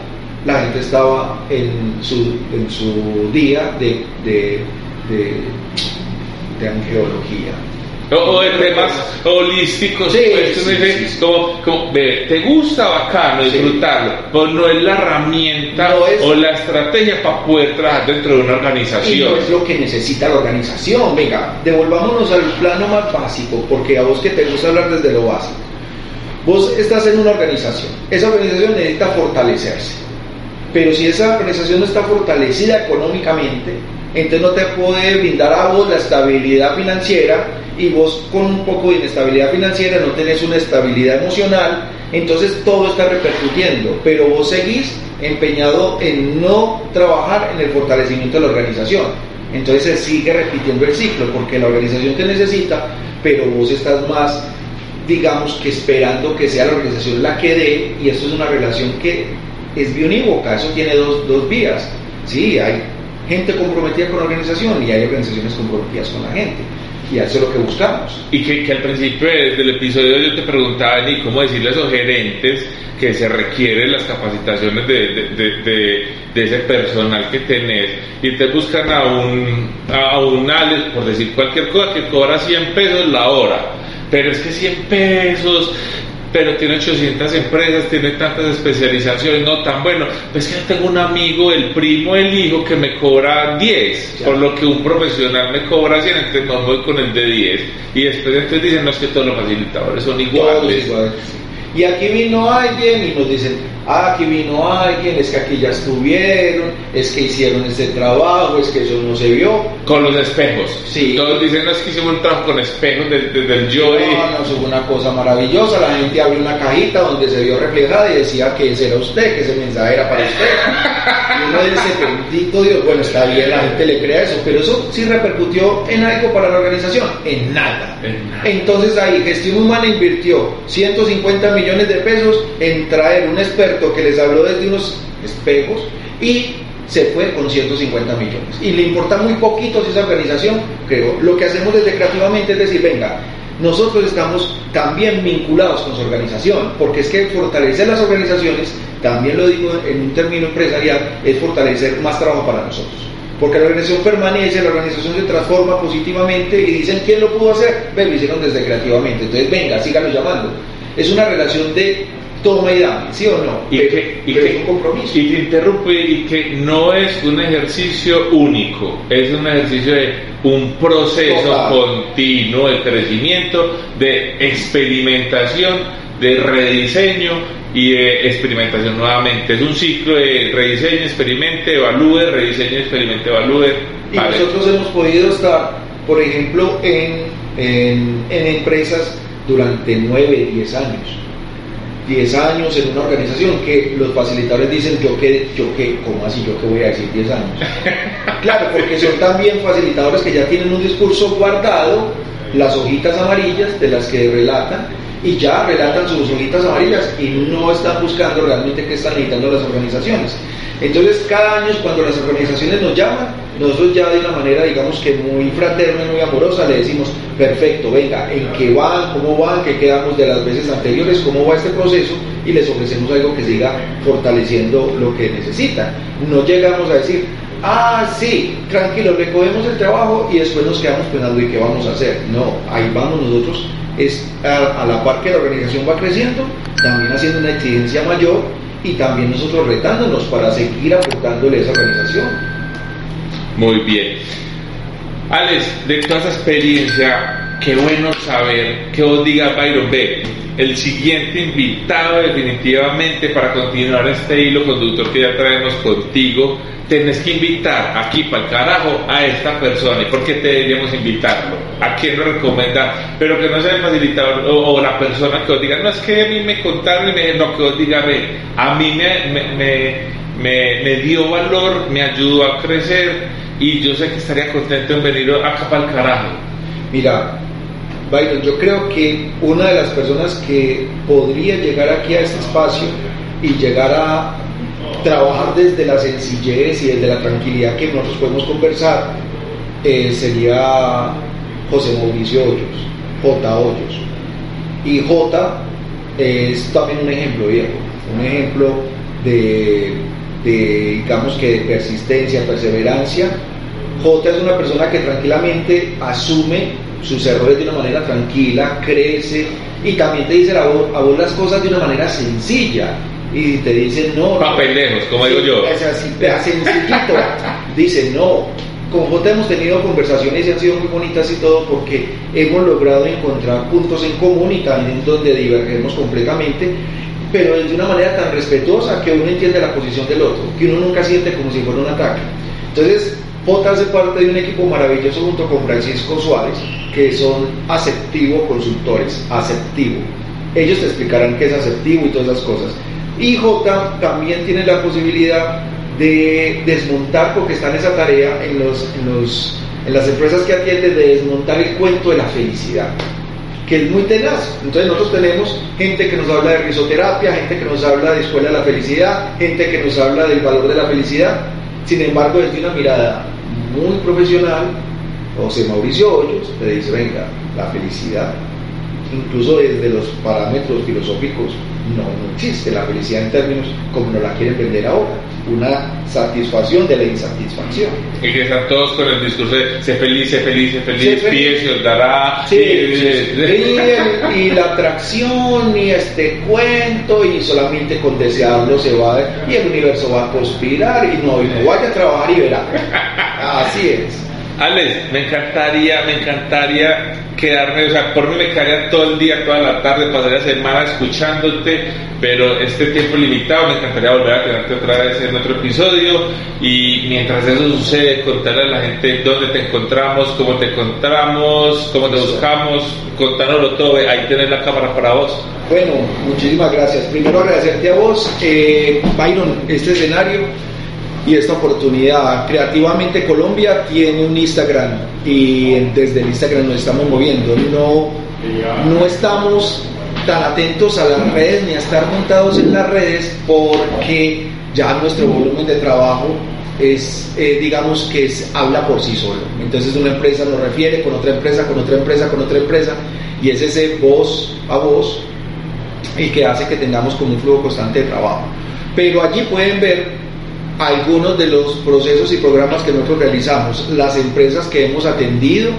la gente estaba en su, en su día de, de, de, de angiología. O, o de temas holísticos, Sí, pues, sí, dice, sí. Como, como, ve, te gusta bacano disfrutarlo, pero no es la herramienta No es- o la estrategia para poder trabajar dentro de una Y organización. no es lo que necesita la organización. Venga, devolvámonos al plano más básico, porque a vos que te gusta hablar desde lo básico. Vos estás en una organización. Esa organización necesita fortalecerse. Pero si esa organización no está fortalecida económicamente, entonces no te puede brindar a vos la estabilidad financiera y vos con un poco de inestabilidad financiera no tenés una estabilidad emocional, entonces todo está repercutiendo, pero vos seguís empeñado en no trabajar en el fortalecimiento de la organización. Entonces se sigue repitiendo el ciclo porque la organización te necesita, pero vos estás más, digamos que esperando que sea la organización la que dé, y esto es una relación que es bionívoca, eso tiene dos, dos vías. Sí, hay gente comprometida con la organización y hay organizaciones comprometidas con la gente. Y eso es lo que buscamos. Y que, al principio de- del episodio yo te preguntaba, ni cómo decirle a esos gerentes que se requieren las capacitaciones de- de ese personal que tenés. Y te buscan a un, a un Alex, por decir cualquier cosa, que cobra 100 pesos la hora. Pero es que 100 pesos, pero tiene 800 empresas, tiene tantas especializaciones, no tan bueno. Pues que yo tengo un amigo, el primo, el hijo, que me cobra 10, Ya. por lo que un profesional me cobra 100, entonces me voy con el de 10. Y después entonces dicen, no es que todos los facilitadores son Todos iguales. iguales. Y aquí vino alguien y nos dicen, ah, aquí vino alguien, es que aquí ya estuvieron, es que hicieron este trabajo, es que eso no se vio. Con los espejos. Sí. Todos dicen, no es que hicimos un trabajo con espejos desde el yo. No, no, eso fue una cosa maravillosa. La gente abrió una cajita donde se vio reflejada y decía que ese era usted, que ese mensaje era para usted. Y uno dice, bendito Dios, bueno, está bien, la gente le crea eso, pero eso sí repercutió en algo para la organización, en nada. En nada. Entonces ahí Gestión Humana invirtió 150 millones de pesos en traer un experto que les habló desde unos espejos y se fue con 150 millones. Y le importa muy poquito si esa organización creo. Lo que hacemos desde Creativamente es decir, venga, nosotros estamos también vinculados con su organización, porque es que fortalecer las organizaciones, también lo digo en un término empresarial, es fortalecer más trabajo para nosotros. Porque la organización permanece, la organización se transforma positivamente y dicen, ¿quién lo pudo hacer? Ve, lo hicieron desde creativamente. Entonces, venga, síganlo llamando. Es una relación de toma y dame, ¿sí o no? Y Pero- que, y pero que- es un compromiso. y te interrumpe y que no es un ejercicio único, es un ejercicio de un proceso Total. continuo de crecimiento, de experimentación, de rediseño y de experimentación nuevamente. Es un ciclo de rediseño, experimente, evalúe, rediseño, experimente, evalúe. Y Vale. nosotros hemos podido estar, por ejemplo, en, en, en empresas durante 9, 10 años. 10 años en una organización que los facilitadores dicen yo que, yo que, ¿cómo así yo que voy a decir 10 años? Claro, porque son también facilitadores que ya tienen un discurso guardado, las hojitas amarillas de las que relatan, y ya relatan sus hojitas amarillas y no están buscando realmente qué están necesitando las organizaciones. Entonces, cada año cuando las organizaciones nos llaman, nosotros ya de una manera, digamos que muy fraterna y muy amorosa, le decimos, perfecto, venga, ¿en qué van? ¿Cómo van? ¿Qué quedamos de las veces anteriores? ¿Cómo va este proceso? Y les ofrecemos algo que siga fortaleciendo lo que necesitan. No llegamos a decir, ah, sí, tranquilo, recogemos el trabajo y después nos quedamos pensando, ¿y qué vamos a hacer? No, ahí vamos nosotros, es a, a la par que la organización va creciendo, también haciendo una exigencia mayor y también nosotros retándonos para seguir aportándole a esa organización. Muy bien. Alex, de toda esa experiencia, qué bueno saber que vos digas, Byron, ve, el siguiente invitado definitivamente para continuar este hilo conductor que ya traemos contigo, tenés que invitar aquí para el carajo a esta persona. ¿Y por qué te deberíamos invitarlo? ¿A quién lo recomienda? Pero que no sea el facilitador o, la persona que os diga, no es que a mí me contaron y me no, que os diga, ve, a mí me, me, me, me dio valor, me ayudó a crecer y yo sé que estaría contento en venir acá para el carajo. Mira, Byron, yo creo que una de las personas que podría llegar aquí a este espacio y llegar a trabajar desde la sencillez y desde la tranquilidad que nosotros podemos conversar eh, sería José Mauricio Hoyos, J. Hoyos. Y J es también un ejemplo viejo, un ejemplo de digamos que de persistencia, perseverancia. J es una persona que tranquilamente asume sus errores de una manera tranquila, crece y también te dice a vos, a vos las cosas de una manera sencilla y te dice no. Pa' pendejos, como digo yo. Es así, sencillito. dice no. Con J hemos tenido conversaciones y han sido muy bonitas y todo porque hemos logrado encontrar puntos en común y también donde divergemos completamente, pero de una manera tan respetuosa que uno entiende la posición del otro, que uno nunca siente como si fuera un ataque. Entonces, J hace parte de un equipo maravilloso junto con Francisco Suárez, que son aceptivo consultores, aceptivo. Ellos te explicarán qué es aceptivo y todas esas cosas. Y J también tiene la posibilidad de desmontar, porque está en esa tarea en, los, en, las empresas que atienden, de desmontar el cuento de la felicidad, que es muy tenaz. Entonces nosotros tenemos gente que nos habla de risoterapia, gente que nos habla de escuela de la felicidad, gente que nos habla del valor de la felicidad, sin embargo desde una mirada muy profesional, José Mauricio Hoyos te dice, venga, la felicidad, incluso desde los parámetros filosóficos, no, existe la felicidad en términos como nos la quieren vender ahora, una satisfacción de la insatisfacción. Y que están todos con el discurso de sé feliz, sé feliz, sé feliz, pide, se os dará. y, la atracción y este cuento y solamente con desearlo se va y el universo va a conspirar y no, y no vaya a trabajar y verá. Así es. Alex, me encantaría, me encantaría quedarme, o sea, por mí me quedaría todo el día, toda la tarde, pasaría semana escuchándote, pero este tiempo limitado me encantaría volver a tenerte otra vez en otro episodio y mientras eso sucede, contarle a la gente dónde te encontramos, cómo te encontramos, cómo te buscamos, contárnoslo todo, ahí tienes la cámara para vos. Bueno, muchísimas gracias. Primero agradecerte a vos, eh, Byron, este escenario y esta oportunidad. Creativamente Colombia tiene un Instagram y desde el Instagram nos estamos moviendo. No, no estamos tan atentos a las redes ni a estar montados en las redes porque ya nuestro volumen de trabajo es, eh, digamos que es, habla por sí solo. Entonces una empresa nos refiere con otra empresa, con otra empresa, con otra empresa y es ese voz a voz y que hace que tengamos como un flujo constante de trabajo. Pero allí pueden ver algunos de los procesos y programas que nosotros realizamos, las empresas que hemos atendido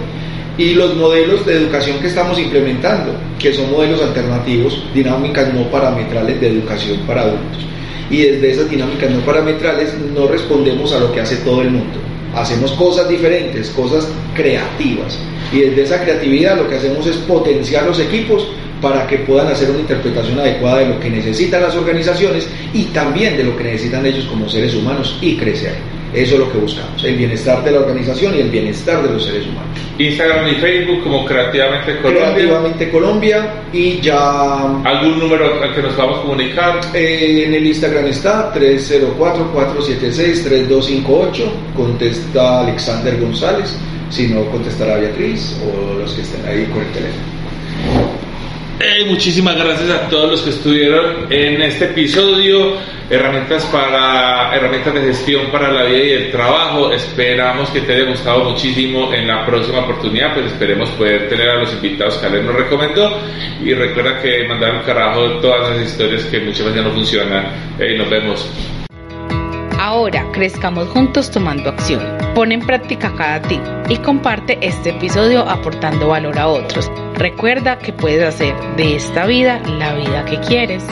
y los modelos de educación que estamos implementando, que son modelos alternativos, dinámicas no parametrales de educación para adultos. Y desde esas dinámicas no parametrales no respondemos a lo que hace todo el mundo. Hacemos cosas diferentes, cosas creativas. Y desde esa creatividad lo que hacemos es potenciar los equipos para que puedan hacer una interpretación adecuada de lo que necesitan las organizaciones y también de lo que necesitan ellos como seres humanos y crecer. Eso es lo que buscamos, el bienestar de la organización y el bienestar de los seres humanos. Instagram y Facebook como Creativamente Colombia. Creativamente Colombia y ya... ¿Algún número al que nos vamos a comunicar? Eh, en el Instagram está 304-476-3258, contesta Alexander González, si no contestará Beatriz o los que estén ahí con el teléfono muchísimas gracias a todos los que estuvieron en este episodio. Herramientas para herramientas de gestión para la vida y el trabajo. Esperamos que te haya gustado muchísimo. En la próxima oportunidad, pues esperemos poder tener a los invitados que Ale nos recomendó. Y recuerda que mandar un carajo todas las historias que muchas veces no funcionan. y nos vemos. Ahora crezcamos juntos tomando acción. Pon en práctica cada tip y comparte este episodio aportando valor a otros. Recuerda que puedes hacer de esta vida la vida que quieres.